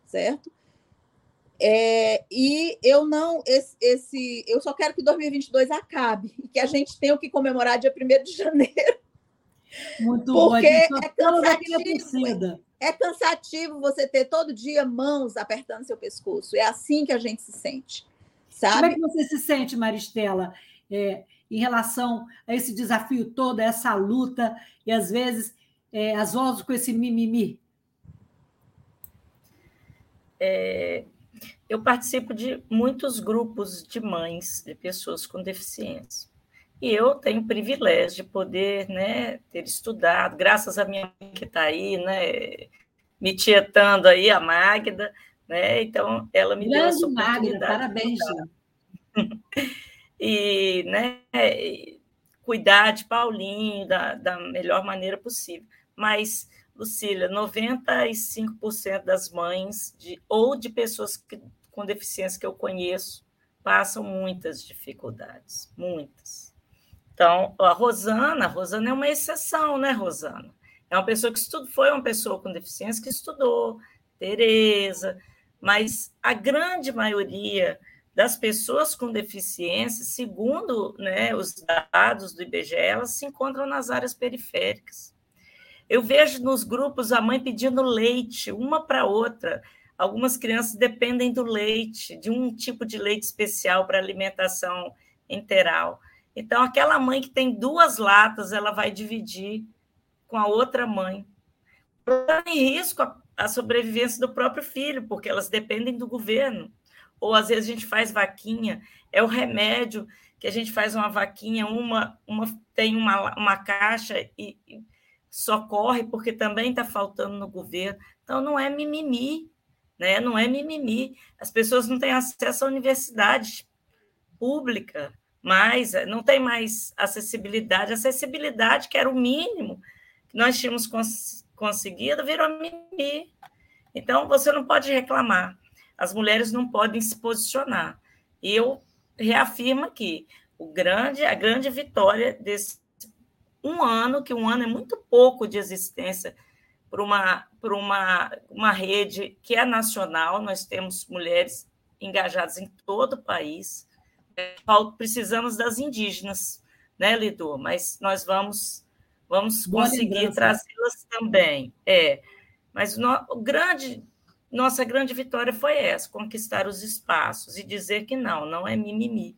certo? É, e eu não, esse, esse, eu só quero que 2022 acabe e que a gente tenha o que comemorar dia 1 de janeiro. Muito Porque é cansativo, é cansativo você ter todo dia mãos apertando seu pescoço. É assim que a gente se sente. Sabe? Como é que você se sente, Maristela, é, em relação a esse desafio todo, a essa luta, e às vezes é, as vozes com esse mimimi? É, eu participo de muitos grupos de mães de pessoas com deficiência. E eu tenho o privilégio de poder né, ter estudado, graças à minha mãe que está aí, né, me tietando aí, a Magda, né? Então, ela me Grande deu essa oportunidade. Magda, parabéns. e, né, cuidar de Paulinho da, da melhor maneira possível. Mas, Lucília, 95% das mães de, ou de pessoas que, com deficiência que eu conheço passam muitas dificuldades, muitas. Então, a Rosana, a Rosana é uma exceção, né, Rosana? É uma pessoa que estudou, foi uma pessoa com deficiência que estudou, Tereza, mas a grande maioria das pessoas com deficiência, segundo né, os dados do IBGE, elas se encontram nas áreas periféricas. Eu vejo nos grupos a mãe pedindo leite, uma para outra. Algumas crianças dependem do leite, de um tipo de leite especial para alimentação interal. Então, aquela mãe que tem duas latas, ela vai dividir com a outra mãe. Em risco a, a sobrevivência do próprio filho, porque elas dependem do governo. Ou às vezes a gente faz vaquinha, é o remédio que a gente faz uma vaquinha, uma, uma tem uma, uma caixa e, e socorre porque também está faltando no governo. Então, não é mimimi, né? não é mimimi. As pessoas não têm acesso à universidade pública, mais, não tem mais acessibilidade. Acessibilidade, que era o mínimo que nós tínhamos cons conseguido, virou mimimi. Então, você não pode reclamar. As mulheres não podem se posicionar. E eu reafirmo aqui o grande, a grande vitória desse um ano, que um ano é muito pouco de existência para uma, uma, uma rede que é nacional, nós temos mulheres engajadas em todo o país, precisamos das indígenas, né, Lido? Mas nós vamos vamos conseguir trazê-las também. É, mas no, o grande nossa grande vitória foi essa, conquistar os espaços e dizer que não, não é mimimi.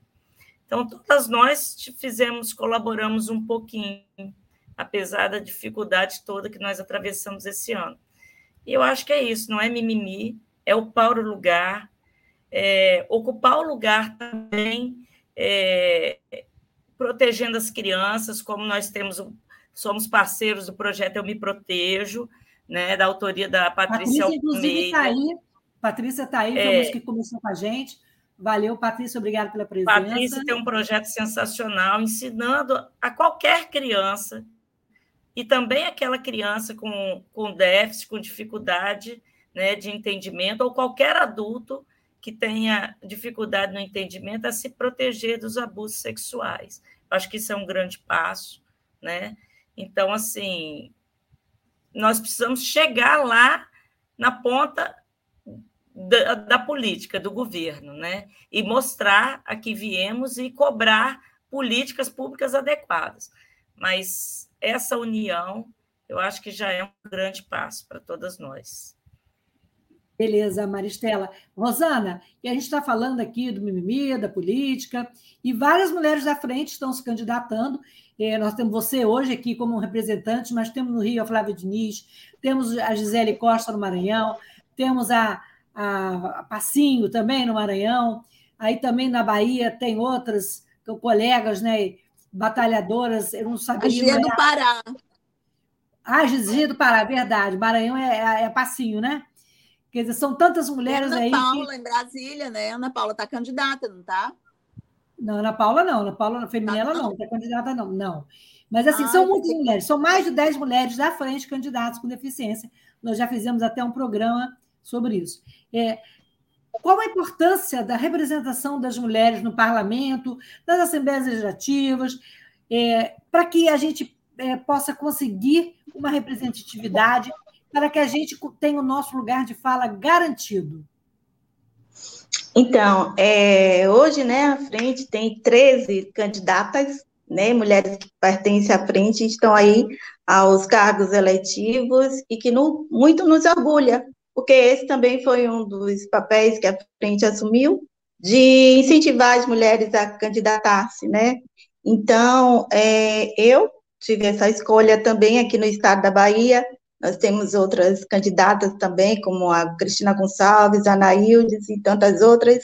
Então, todas nós fizemos, colaboramos um pouquinho, apesar da dificuldade toda que nós atravessamos esse ano. E eu acho que é isso, não é mimimi, é o lugar, é, ocupar o lugar também, é, protegendo as crianças, como nós temos, somos parceiros do projeto Eu Me Protejo, né, da autoria da Patrícia, Patrícia inclusive, está aí. Patrícia está aí, é, que começou com a gente. Valeu, Patrícia, obrigada pela presença. Patrícia tem um projeto sensacional, ensinando a qualquer criança, e também aquela criança com, com déficit, com dificuldade né, de entendimento, ou qualquer adulto que tenha dificuldade no entendimento, a se proteger dos abusos sexuais. Acho que isso é um grande passo, né? Então, assim, nós precisamos chegar lá na ponta da, da, política, do governo, né? E mostrar a que viemos e cobrar políticas públicas adequadas. Mas essa união, eu acho que já é um grande passo para todas nós. Beleza, Maristela. Rosana, e a gente está falando aqui do mimimi, da política, e várias mulheres da frente estão se candidatando. É, nós temos você hoje aqui como representante, mas temos no Rio a Flávia Diniz, temos a Gisele Costa no Maranhão, temos a, a, a Passinho também no Maranhão, aí também na Bahia tem outras colegas, né, batalhadoras, eu não sabia. A Gia do Pará. Ah, Gia do Pará, verdade. Maranhão é, é, é passinho, né? Quer dizer, são tantas mulheres Ana aí. Ana Paula, que... em Brasília, né? Ana Paula está candidata, não está? Não, Ana Paula não. Ana Paula feminina tá, não, está candidata não. Não. Mas, assim, são muitas mulheres. São mais de 10 mulheres da frente candidatas com deficiência. Nós já fizemos até um programa sobre isso. É, qual a importância da representação das mulheres no parlamento, nas assembleias legislativas, é, para que a gente é, possa conseguir uma representatividade para que a gente tenha o nosso lugar de fala garantido? Então, é, hoje, né, a frente tem 13 candidatas, né, mulheres que pertencem à frente, estão aí aos cargos eletivos e que no, muito nos orgulha, porque esse também foi um dos papéis que a frente assumiu, de incentivar as mulheres a candidatar-se, né? Então, é, eu tive essa escolha também aqui no estado da Bahia, nós temos outras candidatas também, como a Cristina Gonçalves, a Anaíldes e tantas outras,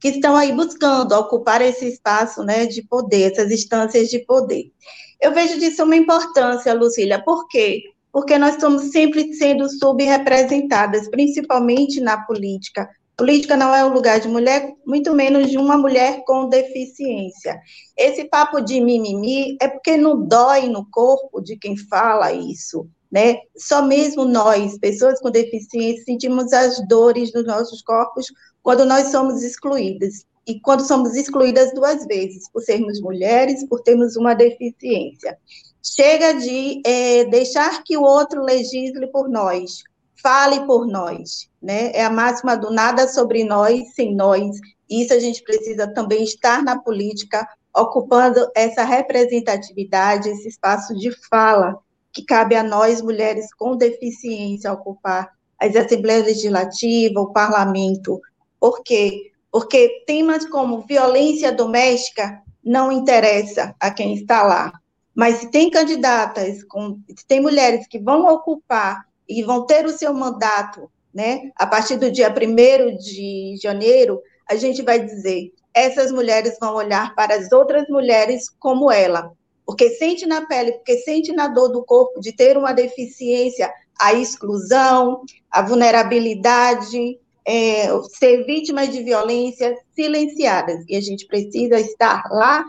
que estão aí buscando ocupar esse espaço né, de poder, essas instâncias de poder. Eu vejo disso uma importância, Lucília, por quê? Porque nós estamos sempre sendo subrepresentadas, principalmente na política. Política não é o lugar de mulher, muito menos de uma mulher com deficiência. Esse papo de mimimi é porque não dói no corpo de quem fala isso né? Só mesmo nós, pessoas com deficiência, sentimos as dores dos nossos corpos quando nós somos excluídas. E quando somos excluídas duas vezes, por sermos mulheres, por termos uma deficiência. Chega de é, deixar que o outro legisle por nós, fale por nós, né? É a máxima do nada sobre nós, sem nós. Isso a gente precisa também estar na política, ocupando essa representatividade, esse espaço de fala, que cabe a nós, mulheres com deficiência, ocupar as assembleias legislativas, o parlamento. Por quê? Porque temas como violência doméstica não interessa a quem está lá. Mas se tem candidatas, com, se tem mulheres que vão ocupar e vão ter o seu mandato, né, a partir do dia 1 de janeiro, a gente vai dizer: essas mulheres vão olhar para as outras mulheres como ela, porque sente na pele, porque sente na dor do corpo de ter uma deficiência, a exclusão, a vulnerabilidade, é, ser vítimas de violência silenciadas. E a gente precisa estar lá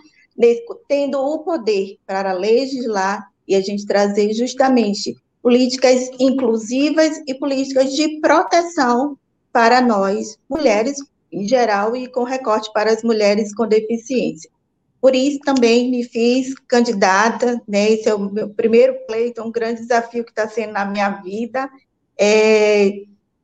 tendo o poder para legislar e a gente trazer justamente políticas inclusivas e políticas de proteção para nós, mulheres em geral, e com recorte para as mulheres com deficiência. Por isso também me fiz candidata, né? Esse é o meu primeiro pleito, é um grande desafio que está sendo na minha vida. É,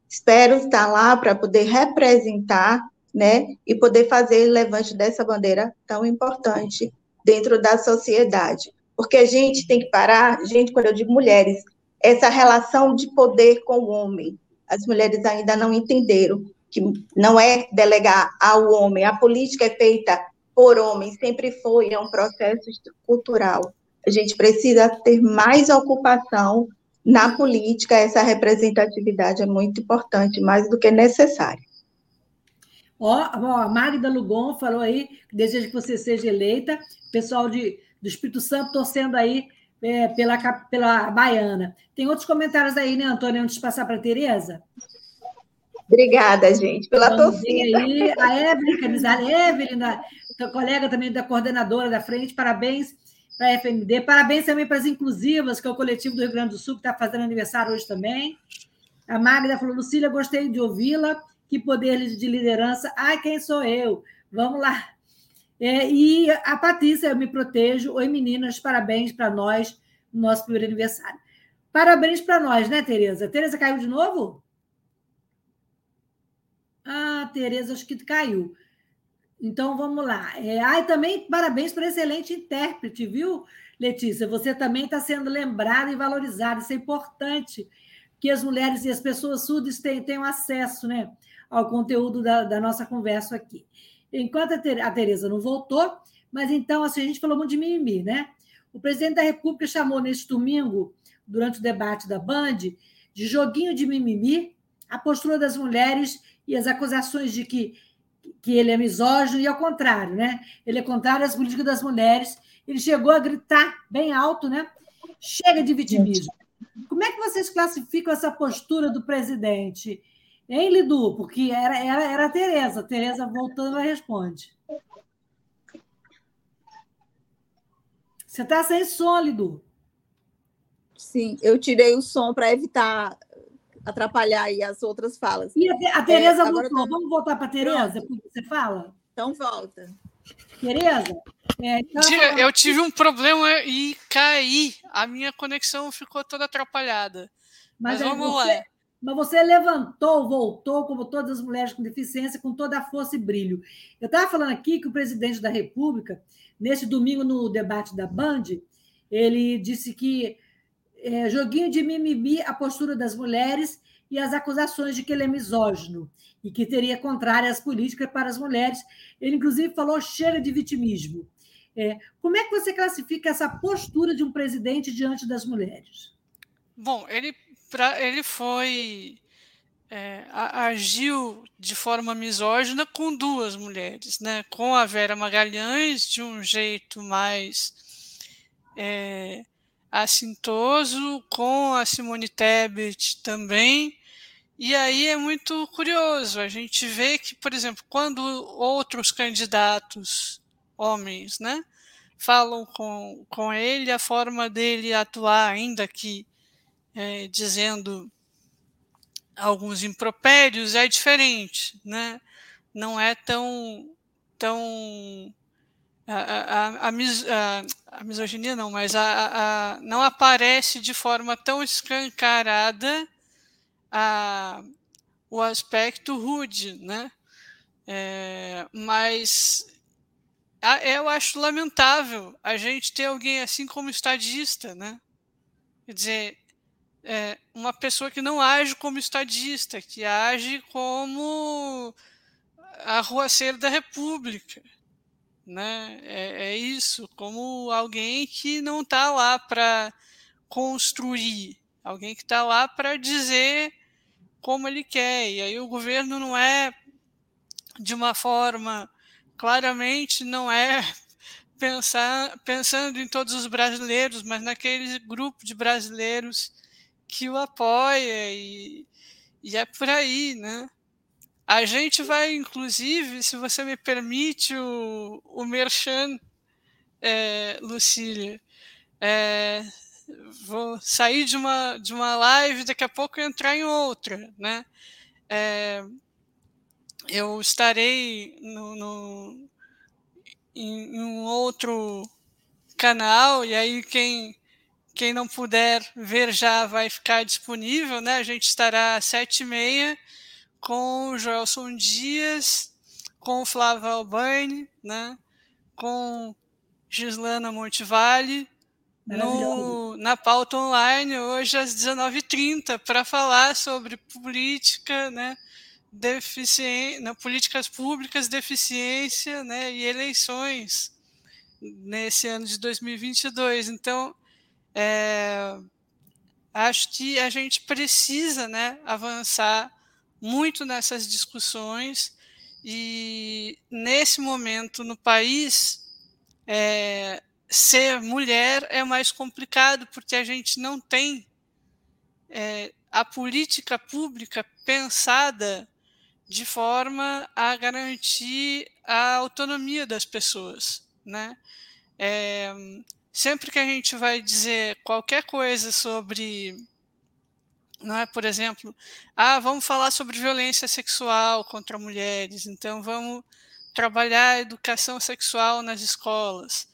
espero estar lá para poder representar, né? E poder fazer o levante dessa bandeira tão importante dentro da sociedade. Porque a gente tem que parar, gente, quando eu digo mulheres, essa relação de poder com o homem. As mulheres ainda não entenderam que não é delegar ao homem, a política é feita por homens, sempre foi, é um processo cultural. A gente precisa ter mais ocupação na política, essa representatividade é muito importante, mais do que necessária. Ó, a Magda Lugon falou aí que deseja que você seja eleita. Pessoal de, do Espírito Santo torcendo aí é, pela, pela Baiana. Tem outros comentários aí, né, Antônio, antes de passar para a Tereza? Obrigada, gente, pela Vamos torcida. Aí, a Evelyn Camisale, Evelyn, da, colega também da coordenadora da frente, parabéns para a FND, parabéns também para as Inclusivas, que é o coletivo do Rio Grande do Sul, que está fazendo aniversário hoje também. A Magda falou, Lucília, gostei de ouvi-la, que poder de liderança. Ai, quem sou eu? Vamos lá. É, e a Patrícia, eu me protejo. Oi, meninas, parabéns para nós no nosso primeiro aniversário. Parabéns para nós, né, Tereza? Tereza caiu de novo? Ah, Tereza, acho que caiu. Então, vamos lá. É, ah, também parabéns para excelente intérprete, viu, Letícia? Você também está sendo lembrada e valorizada. Isso é importante, que as mulheres e as pessoas surdas tenham acesso né, ao conteúdo da, da nossa conversa aqui. Enquanto a Tereza não voltou, mas então, assim, a gente falou muito de mimimi, né? O presidente da República chamou neste domingo, durante o debate da Band, de joguinho de mimimi a postura das mulheres e as acusações de que, que ele é misógino, e ao contrário, né? Ele é contrário às políticas das mulheres. Ele chegou a gritar bem alto, né? Chega de vitimismo. Como é que vocês classificam essa postura do presidente? Hein, Lidu? Porque era, era, era a Tereza. A Tereza voltando, ela responde. Você está sem som, Lidu. Sim, eu tirei o som para evitar atrapalhar aí as outras falas. E a, a Tereza é, voltou. Tô... Vamos voltar para a Tereza, você fala? Então volta. Tereza? É, então... Eu tive um problema e caí. A minha conexão ficou toda atrapalhada. Mas, Mas vamos você, lá. Mas você levantou, voltou, como todas as mulheres com deficiência, com toda a força e brilho. Eu estava falando aqui que o presidente da República, nesse domingo no debate da Band, ele disse que é, joguinho de mimimi a postura das mulheres e as acusações de que ele é misógino e que teria contrárias políticas para as mulheres. Ele, inclusive, falou chega de vitimismo. É, como é que você classifica essa postura de um presidente diante das mulheres? Bom, ele, pra, ele foi. É, agiu de forma misógina com duas mulheres, né? com a Vera Magalhães, de um jeito mais é, assintoso, com a Simone Tebet também. E aí é muito curioso, a gente vê que, por exemplo, quando outros candidatos, homens, né, falam com, com ele, a forma dele atuar, ainda que é, dizendo alguns impropérios, é diferente, né? Não é tão, tão a, a, a, mis, a, misoginia não, mas a, não aparece de forma tão escancarada o aspecto rude, né? É, mas eu acho lamentável a gente ter alguém assim como estadista, né? Quer dizer, é, uma pessoa que não age como estadista, que age como a ruaceira da República né? É, é isso, como alguém que não está lá para construir, alguém que está lá para dizer como ele quer. E aí o governo não é de uma forma claramente não é pensar, pensando em todos os brasileiros, mas naquele grupo de brasileiros que o apoia e, e é por aí, né? A gente vai, inclusive, se você me permite, o, o Merchan, é, Lucília, é, vou sair de uma, de uma live, daqui a pouco entrar em outra, né? É, eu estarei no, no, em, em um outro canal, e aí quem, quem não puder ver já vai ficar disponível, né? A gente estará às sete e meia com o Joelson Dias, com o Flávio Albani, né? com Gislana Montevale, no, na pauta online, hoje às 19h30, para falar sobre política, né? Deficiência, políticas públicas, deficiência né? e eleições nesse ano de 2022. Então, é, acho que a gente precisa né, avançar muito nessas discussões e nesse momento no país é, ser mulher é mais complicado porque a gente não tem é, a política pública pensada de forma a garantir a autonomia das pessoas, né? É, sempre que a gente vai dizer qualquer coisa sobre é? Por exemplo, ah, vamos falar sobre violência sexual contra mulheres, então vamos trabalhar a educação sexual nas escolas.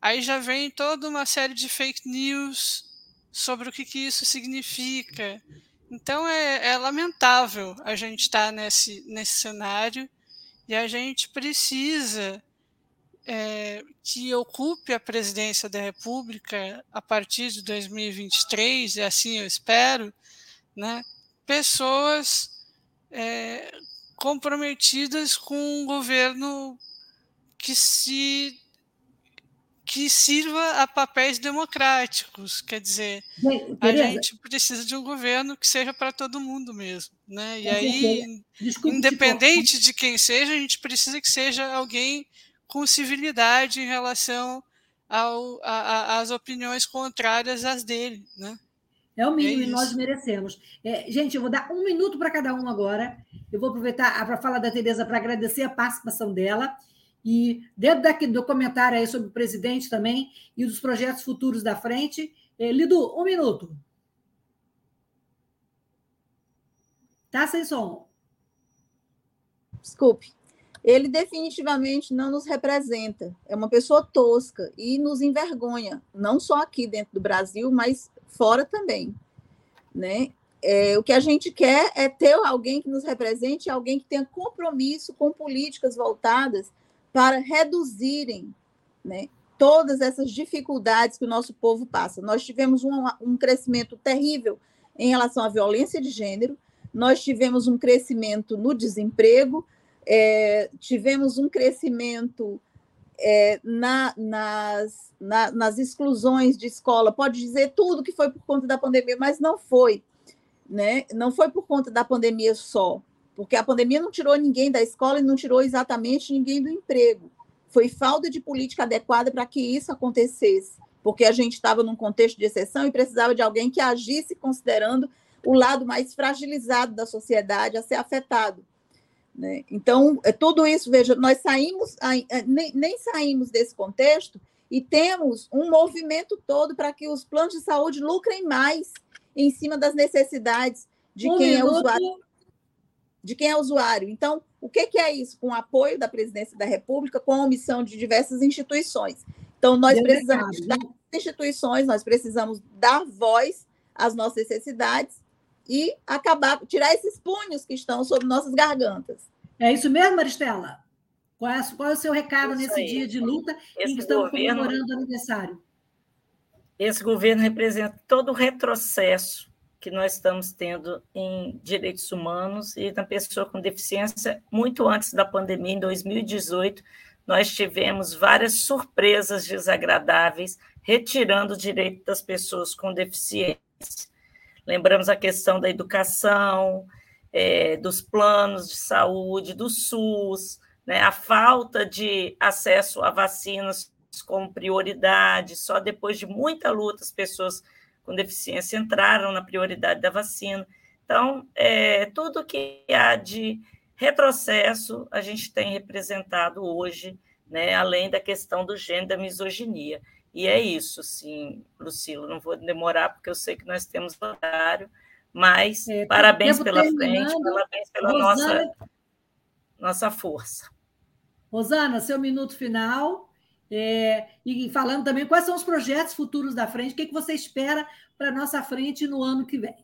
Aí já vem toda uma série de fake news sobre o que, que isso significa. Então é, é lamentável a gente estar tá nesse, nesse cenário e a gente precisa é, que ocupe a presidência da República a partir de 2023, e assim eu espero, né, pessoas é, comprometidas com um governo que se que sirva a papéis democráticos, quer dizer, Bem, a gente precisa de um governo que seja para todo mundo mesmo, né? E aí, Desculpe, independente de quem seja, a gente precisa que seja alguém com civilidade em relação ao, a, a, às opiniões contrárias às dele, né? É o mínimo é e nós merecemos. É, gente, eu vou dar um minuto para cada um agora. Eu vou aproveitar para falar da Tereza para agradecer a participação dela. E dentro daqui do comentário aí sobre o presidente também e dos projetos futuros da frente. É, Lidu, um minuto. Tá sem som. Desculpe. Ele definitivamente não nos representa. É uma pessoa tosca e nos envergonha, não só aqui dentro do Brasil, mas fora também, né? É, o que a gente quer é ter alguém que nos represente, alguém que tenha compromisso com políticas voltadas para reduzirem né, todas essas dificuldades que o nosso povo passa. Nós tivemos um, um crescimento terrível em relação à violência de gênero, nós tivemos um crescimento no desemprego, é, tivemos um crescimento é, na, nas, na, nas exclusões de escola, pode dizer tudo que foi por conta da pandemia, mas não foi. Né? Não foi por conta da pandemia só, porque a pandemia não tirou ninguém da escola e não tirou exatamente ninguém do emprego. Foi falta de política adequada para que isso acontecesse, porque a gente estava num contexto de exceção e precisava de alguém que agisse considerando o lado mais fragilizado da sociedade a ser afetado. Né? Então, é tudo isso, veja, nós saímos, é, nem, nem saímos desse contexto e temos um movimento todo para que os planos de saúde lucrem mais em cima das necessidades de um quem minuto. é usuário. De quem é usuário. Então, o que, que é isso? Com o apoio da presidência da República, com a omissão de diversas instituições. Então, nós Deu precisamos das instituições, nós precisamos dar voz às nossas necessidades e acabar, tirar esses punhos que estão sobre nossas gargantas. É isso mesmo, Maristela? Qual é, qual é o seu recado isso nesse aí. dia de luta esse em que estamos governo, comemorando o aniversário? Esse governo representa todo o retrocesso que nós estamos tendo em direitos humanos e na pessoa com deficiência muito antes da pandemia, em 2018, nós tivemos várias surpresas desagradáveis, retirando o direito das pessoas com deficiência. Lembramos a questão da educação, é, dos planos de saúde, do SUS, né, a falta de acesso a vacinas como prioridade, só depois de muita luta as pessoas com deficiência entraram na prioridade da vacina. Então, é, tudo que há de retrocesso a gente tem representado hoje, né, além da questão do gênero da misoginia. E é isso, sim, Lucilo, não vou demorar, porque eu sei que nós temos horário, mas é, parabéns pela frente, parabéns pela Rosana, nossa, nossa força. Rosana, seu minuto final. É, e falando também quais são os projetos futuros da frente, o que, que você espera para a nossa frente no ano que vem?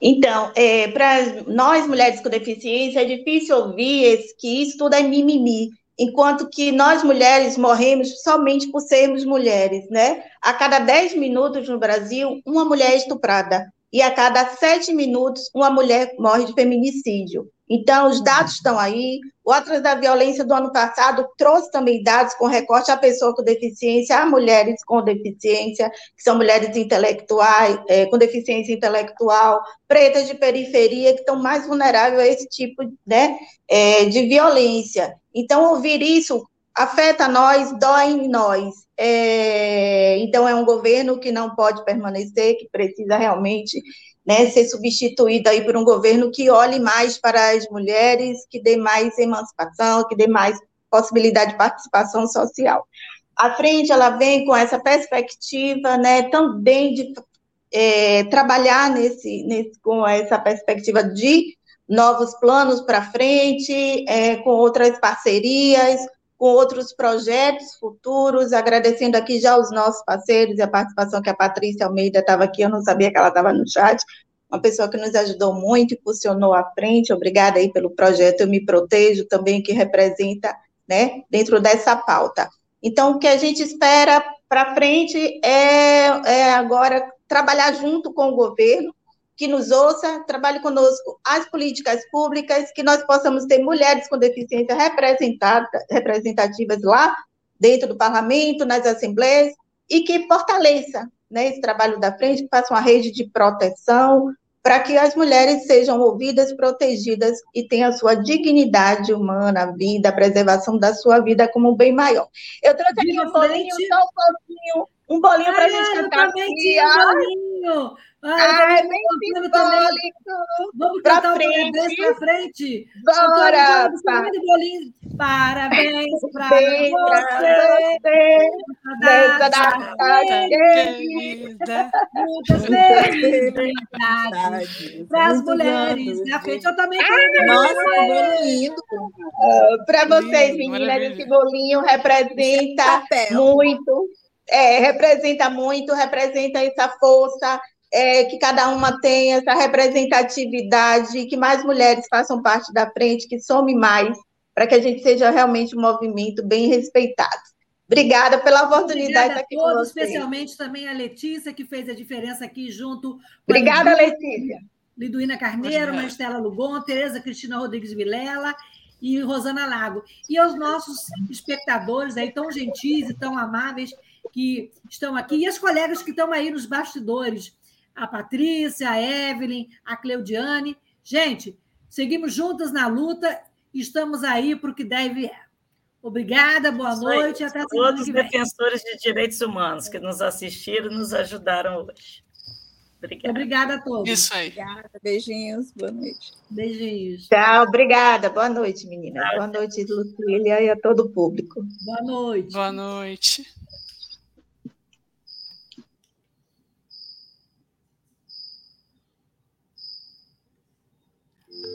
Então, é, para nós mulheres com deficiência, é difícil ouvir que isso tudo é mimimi, enquanto que nós mulheres morremos somente por sermos mulheres, né? A cada 10 minutos no Brasil, uma mulher é estuprada, e a cada 7 minutos, uma mulher morre de feminicídio. Então, os dados estão aí. O Atlas da Violência do ano passado trouxe também dados com recorte à pessoa com deficiência, a mulheres com deficiência, que são mulheres intelectuais, é, com deficiência intelectual, pretas de periferia, que estão mais vulneráveis a esse tipo né, é, de violência. Então, ouvir isso afeta nós, dói em nós. É, então, é um governo que não pode permanecer, que precisa realmente né, ser substituída aí por um governo que olhe mais para as mulheres, que dê mais emancipação, que dê mais possibilidade de participação social. A frente, ela vem com essa perspectiva, né, também de é, trabalhar nesse, nesse, com essa perspectiva de novos planos para frente, é, com outras parcerias, com outros projetos futuros, agradecendo aqui já os nossos parceiros e a participação que a Patrícia Almeida estava aqui, eu não sabia que ela estava no chat, uma pessoa que nos ajudou muito, impulsionou à frente, obrigada aí pelo projeto Eu Me Protejo, também que representa, né, dentro dessa pauta. Então, o que a gente espera para frente é, é agora trabalhar junto com o governo, que nos ouça, trabalhe conosco as políticas públicas, que nós possamos ter mulheres com deficiência representativas lá dentro do parlamento, nas assembleias, e que fortaleça né, esse trabalho da frente, que faça uma rede de proteção, para que as mulheres sejam ouvidas, protegidas e tenham a sua dignidade humana, a vida, a preservação da sua vida como um bem maior. Eu trouxe aqui um bolinho, só um pouquinho, um bolinho para a gente cantar aqui. Um bolinho. Ah, Ai, bem simbólico. Vamos cantar frente. parabéns para frente. Bora! Parabéns para você. data querida. Muitas felicidades para as mulheres na frente. Eu também quero. Nossa, lindo. Para vocês, meninas, esse bolinho representa muito. É, representa muito, representa essa força, é, que cada uma tenha essa representatividade, que mais mulheres façam parte da frente, que some mais, para que a gente seja realmente um movimento bem respeitado. Obrigada pela oportunidade Obrigada aqui todos. Especialmente também a Letícia, que fez a diferença aqui junto. Obrigada, Letícia. Liduína Carneiro, Maristela Lugon, Tereza Cristina Rodrigues Vilela e Rosana Lago. E aos nossos espectadores aí tão gentis e tão amáveis que estão aqui, e as colegas que estão aí nos bastidores, a Patrícia, a Evelyn, a Cleudiane. Gente, seguimos juntas na luta e estamos aí para o que deve. Obrigada, boa Isso noite. Aí, até Todos os defensores de direitos humanos que nos assistiram e nos ajudaram hoje. Obrigada. Obrigada a todos. Isso aí. Obrigada. Beijinhos. Boa noite. Beijinhos. Tchau, obrigada. Boa noite, meninas. Boa noite, Lucília, e a todo o público. Boa noite. Boa noite.